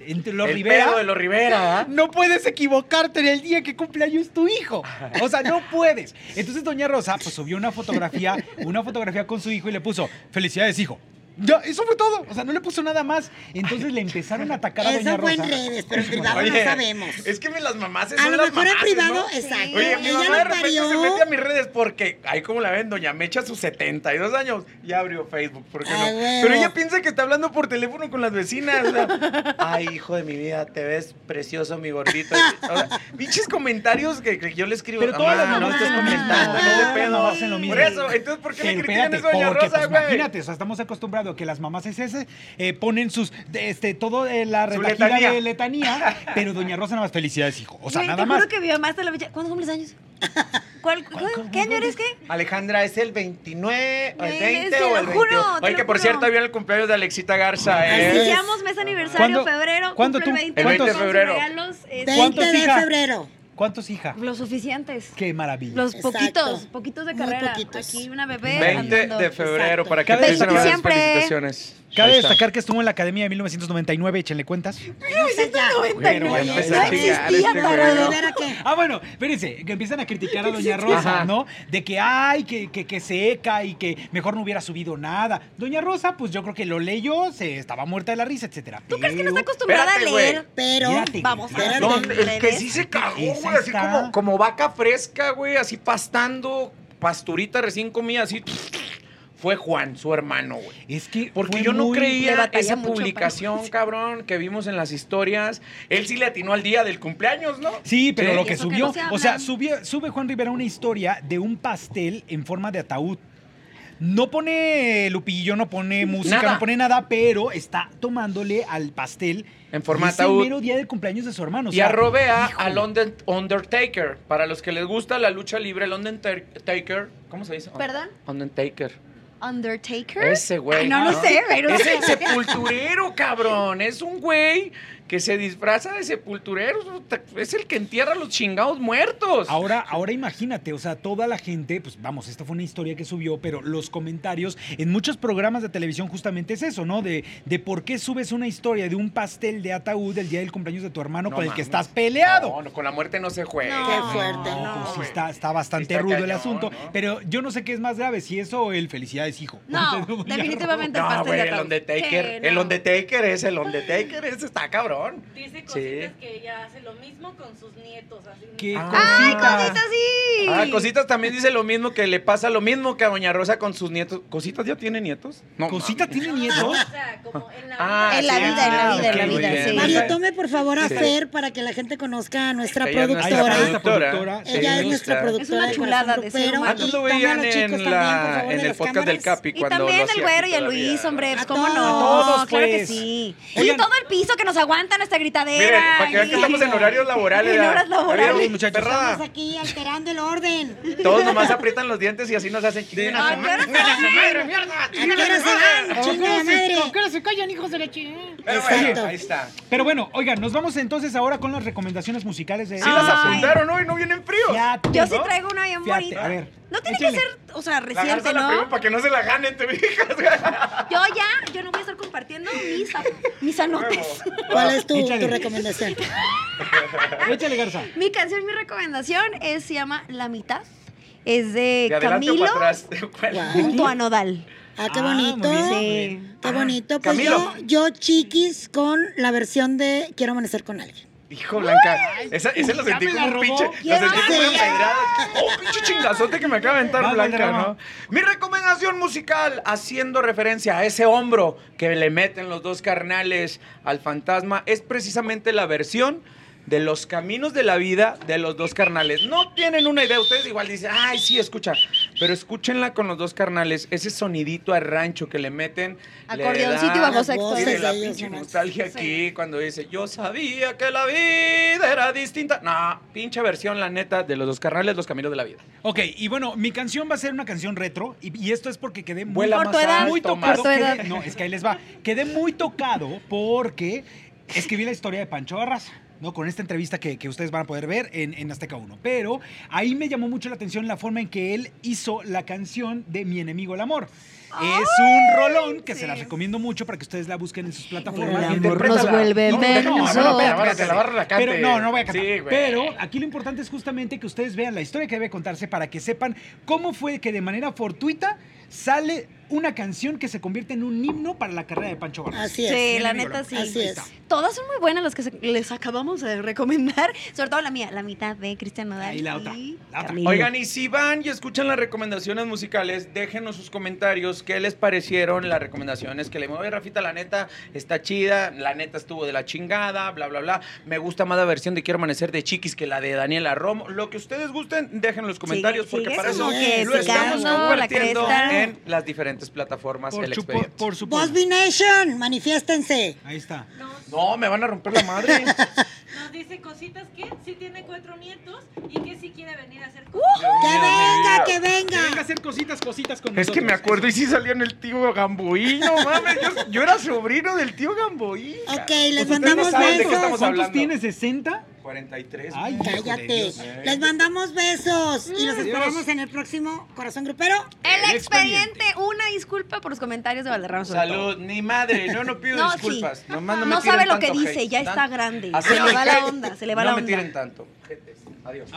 S4: entre los
S2: el
S4: Rivera.
S2: de los Rivera.
S4: No equivocarte en el día que cumpleaños tu hijo. O sea, no puedes. Entonces doña Rosa pues subió una fotografía, una fotografía con su hijo y le puso, felicidades hijo. Ya, eso fue todo. O sea, no le puso nada más. Entonces le empezaron a atacar a doña
S1: Eso fue
S4: Rosa.
S1: en redes, pero en privado
S2: Oye,
S1: no sabemos.
S2: Es que me las mamás
S1: A
S2: son
S1: lo
S2: las
S1: mejor en
S2: mamaces,
S1: privado,
S2: ¿no?
S1: exacto.
S2: Oye, mi
S1: Ella
S2: mamá
S1: lo
S2: de repente
S1: parió.
S2: se mete a mis redes porque, ahí como la ven, doña Mecha, sus 72 años, ya abrió Facebook, ¿por qué no?
S1: Ah, huevo.
S2: Pero ella piensa que está hablando por teléfono con las vecinas. o sea, Ay, hijo de mi vida, te ves precioso, mi gordito. O sea, pinches comentarios que, que yo le escribo.
S4: Pero todas las
S2: "Mamá, no
S4: mamás
S2: estés
S4: hacen lo
S2: comentando, no de
S4: Todas las
S2: pedo.
S4: mamás hacen lo mismo.
S2: Por eso, entonces, ¿por qué le
S4: Pero
S2: critican
S4: espérate,
S2: eso a doña
S4: porque,
S2: Rosa,
S4: pues,
S2: güey?
S4: imagínate, o sea, estamos acostumbrados que las mamás es ese, eh, ponen sus, de- este, todo eh, la retajida
S2: letanía.
S4: de letanía, pero doña Rosa nada más felicidades, hijo. O sea,
S3: Güey,
S4: nada
S3: te
S4: más.
S3: juro que mi mamá hasta la fecha. ¿Cuándo cumples años? ¿Cuál, cuál- ¿Qué año eres qué?
S2: Alejandra, ¿es el 29, o el
S3: Eh,
S2: 20
S3: te
S2: o
S3: lo
S2: el 21?
S3: juro, te
S2: Oye,
S3: lo
S2: que por
S3: juro.
S2: cierto, viene el cumpleaños de Alexita Garza, ¿eh?
S3: Iniciamos mes aniversario,
S4: ¿Cuándo-
S3: febrero.
S4: cuándo
S3: cumple
S4: tú-
S3: el 20,
S2: El 20 de febrero.
S3: regalos, este,
S1: 20
S4: ¿Cuántos,
S1: de
S4: hija?
S1: febrero.
S4: ¿Cuántos, hija?
S3: Los suficientes.
S4: Qué maravilla.
S3: Los
S1: Exacto.
S3: poquitos, poquitos de
S1: Muy
S3: carrera.
S1: poquitos.
S3: Aquí una bebé
S2: 20
S3: andando.
S2: de febrero,
S1: Exacto.
S2: para que
S4: Cabe
S2: te dicen
S4: destacar-
S2: varias
S3: Siempre.
S2: felicitaciones.
S4: Cabe destacar que estuvo en la Academia de 1999, échenle cuentas.
S3: 1999.
S2: Bueno,
S3: no
S2: empezó a chingar
S3: existía,
S2: este. ¿no?
S1: ¿Rivera qué?
S4: Ah, bueno, espérense, que empiezan a criticar a Doña Rosa,
S2: Ajá.
S4: ¿no? De que, ay, que, que, que seca y que mejor no hubiera subido nada. Doña Rosa, pues yo creo que lo leyó, se estaba muerta de la risa, etcétera.
S3: ¿Tú crees que no está acostumbrada
S2: Espérate,
S3: a leer?
S1: Pero,
S4: Fíjate,
S3: Vamos a ver.
S1: Espérate.
S2: Donde- el que sí se cagó, güey, así
S4: está.
S2: como, como vaca fresca, güey, así pastando, pasturita recién comida, así. Fue Juan, su hermano, güey.
S4: Es que
S2: Porque yo no creía esa publicación,
S3: para-
S2: cabrón, que vimos en las historias. Él sí le atinó al día del cumpleaños, ¿no?
S4: Sí, pero
S2: Sí.
S4: lo que subió,
S3: no se
S4: o sea, subió- sube Juan Rivera una historia de un pastel en forma de ataúd. No pone Lupillo, no pone música,
S2: Nada.
S4: no pone nada, pero está tomándole al pastel
S2: En forma
S4: es el
S2: ataúd.
S4: mero día del cumpleaños de su hermano. o
S2: Y
S4: sea,
S2: arrobea al Undertaker. Para los que les gusta la lucha libre, el Undertaker. ¿Cómo se dice?
S3: ¿Perdón?
S2: Undertaker.
S3: Undertaker.
S2: Ese güey.
S3: Ay, no, no sé, pero
S2: Es el sepulturero, cabrón. Es un güey que se disfraza de sepulturero. Es el que entierra a los chingados muertos.
S4: Ahora, ahora imagínate, o sea, toda la gente, pues vamos, esta fue una historia que subió, pero los comentarios en muchos programas de televisión justamente es eso, ¿no? De, de por qué subes una historia de un pastel de ataúd del día del cumpleaños de tu hermano
S2: No
S4: con el que estás peleado.
S2: No, no, con la muerte no se juega.
S3: No.
S1: Qué fuerte,
S4: No,
S1: no.
S4: pues sí está, está bastante
S2: Está
S4: rudo el asunto.
S2: ¿no?
S4: Pero yo no sé qué es más grave, si eso o el felicidades, hijo.
S3: No, definitivamente el
S2: No,
S3: pastel
S2: güey,
S3: de
S2: el. Undertaker. El. Undertaker es el Undertaker. Ese está cabrón.
S5: Dice
S2: Sí.
S5: cositas que ella hace lo mismo con sus nietos. Así.
S4: Qué
S2: Ah.
S3: ¡Ay,
S4: cosita.
S3: cositas sí!
S2: Ah, Cositas también dice lo mismo que le pasa lo mismo que a Doña Rosa con sus nietos. ¿Cositas ya tiene nietos? No.
S4: ¿Cosita tiene
S5: No,
S4: nietos?
S5: O sea, como en la
S2: Ah,
S3: En la
S2: sí,
S3: vida, en la
S2: ah,
S3: vida, en la vida,
S2: bien.
S3: sí.
S1: Mario, tome por favor a
S2: Sí.
S1: Fer para que la gente conozca a nuestra
S2: Ella es nuestra
S1: productora.
S2: Productora.
S4: productora.
S2: Sí,
S1: Ella es nuestra productora.
S3: Es una chulada de ser.
S2: Antes
S1: Y
S2: lo
S1: a
S2: veían en,
S1: chicos también, por
S2: la,
S1: favor,
S2: en el podcast del Capi.
S3: Y
S2: cuando
S3: también
S2: lo
S3: el güero y el
S2: todavía,
S3: Luis, hombre,
S1: A
S3: pues cómo no,
S4: A todos,
S3: claro que
S4: pues.
S3: sí. Y todo el piso que nos aguanta nuestra gritadera.
S2: Miren, para que vean que estamos en horarios laborales.
S3: En laborales.
S2: ¿Vieron,
S4: muchachos?
S2: perrada?
S1: Estamos aquí alterando el orden.
S2: Todos nomás aprietan los dientes y así nos hacen. ¡Madre, mierda!
S1: ¿A qué hora se
S5: callan, hijos de la chingada?
S2: Pero bueno, ahí está.
S4: Pero bueno, oigan, nos vamos entonces ahora con las recomendaciones musicales de
S2: Sí las apuntaron hoy, no vienen fríos.
S3: Yo sí
S4: ¿no?
S3: traigo una bien
S4: Fíjate,
S3: bonita.
S4: a ver,
S3: no tiene
S4: échale.
S3: que ser, o sea, reciente,
S2: la
S3: ¿no?
S2: para que no se la ganen, te fijas.
S3: Yo ya, yo no voy a estar compartiendo mis, mis anotes.
S1: ¿Cuál es tu, recomendación?
S4: Échale, Garza.
S3: Mi canción, mi recomendación es, se llama La Mitad. Es de
S2: De
S3: Camilo junto a Nodal.
S1: Ah, qué
S4: Ah,
S1: bonito.
S3: Sí.
S4: bien.
S1: Qué
S2: Ah,
S1: bonito. Pues
S2: Camilo.
S1: yo, yo chiquis con la versión de Quiero amanecer con alguien.
S2: Hijo Blanca, esa, ese lo sentí como un pinche. Lo sentí como pedrada. Oh, pinche chingazote que me acaba de aventar Blanca. ¿no? Mi recomendación musical, haciendo referencia a ese hombro que le meten los dos carnales al fantasma, es precisamente la versión de los caminos de la vida de los dos carnales. No tienen una idea, ustedes igual dicen, ay, sí, escucha, pero escúchenla con los dos carnales, ese sonidito a rancho que le meten.
S3: Acordeoncito y bajo sexto.
S2: Tiene la pinche nostalgia aquí cuando dice, yo sabía que la vida era distinta. No, pinche versión, la neta, de los dos carnales, los caminos de la vida.
S4: Ok, y bueno, mi canción va a ser una canción retro, y, y esto es porque quedé muy,
S2: Vuela
S3: Por
S2: más
S3: tu edad,
S4: muy tocado.
S3: por tu edad.
S4: quedé- no, es que ahí les va. Quedé muy tocado porque escribí la historia de Pancho Barraza. ¿No? Con esta entrevista que, que ustedes van a poder ver en, en Azteca 1. Pero ahí me llamó mucho la atención la forma en que él hizo la canción de Mi enemigo el amor. Es un rolón que se las recomiendo mucho para que ustedes la busquen en sus plataformas.
S3: El amor
S2: Interprétala.
S3: nos vuelve
S2: No, no, la.
S4: Pero no, no voy a cantar.
S2: Sí.
S4: Pero aquí lo importante es justamente que ustedes vean la historia que debe contarse para que sepan cómo fue que de manera fortuita sale una canción que se convierte en un himno para la carrera de Pancho Barraza.
S1: Así es.
S3: Sí, la neta sí.
S1: Así es.
S3: Todas son muy buenas las que se- les acabamos de recomendar. Sobre todo la mía, la mitad de Cristian Nodal.
S4: Y la otra,
S3: y
S4: la otra.
S3: Camilo.
S2: Oigan, y si van y escuchan las recomendaciones musicales, déjenos sus comentarios, qué les parecieron las recomendaciones que le Oye, Rafita, la neta está chida, la neta estuvo de la chingada, bla, bla, bla. Me gusta más la versión de Quiero Amanecer de Chiquis que la de Daniela Romo. Lo que ustedes gusten, déjenlo en los comentarios,
S3: Sigue-
S2: porque
S3: sigue
S2: para eso
S1: que
S2: lo estamos
S3: la
S2: compartiendo. En las diferentes plataformas
S4: Por,
S2: El
S4: por,
S2: Expediente.
S4: por supuesto.
S1: Bosby Nation, manifiéstense.
S4: Ahí está.
S5: Nos,
S2: No, me van a romper la madre.
S5: nos dice cositas que sí tiene cuatro nietos y que sí quiere venir a hacer
S1: ¡Que
S5: cosas.
S1: venga, que
S4: Que venga a
S1: venga!
S4: hacer cositas, cositas con
S2: Es que
S4: nosotros.
S2: me acuerdo y sí salió en el tío Gamboí, no mames. Yo, yo era sobrino del tío Gamboí.
S1: Ok, les
S2: Ustedes no
S1: mandamos
S2: qué
S1: besos.
S4: ¿Cuántos
S2: hablando.
S4: tienes? ¿60?
S2: 43.
S4: Ay,
S1: Cállate. Les mandamos besos y los
S4: Adiós.
S1: esperamos en el próximo Corazón Grupero.
S3: El
S4: El
S3: expediente. Una disculpa por los comentarios de Valderrama.
S2: Salud, ni madre, no, no pido
S3: No,
S2: disculpas.
S3: sí.
S2: Nomás no,
S3: No
S2: me
S3: sabe lo que dice,
S2: hate.
S3: ya está grande.
S2: Así
S3: Se le
S2: me
S3: va la onda, se le va
S2: no
S3: la
S2: me
S3: onda.
S2: tiren tanto. Adiós.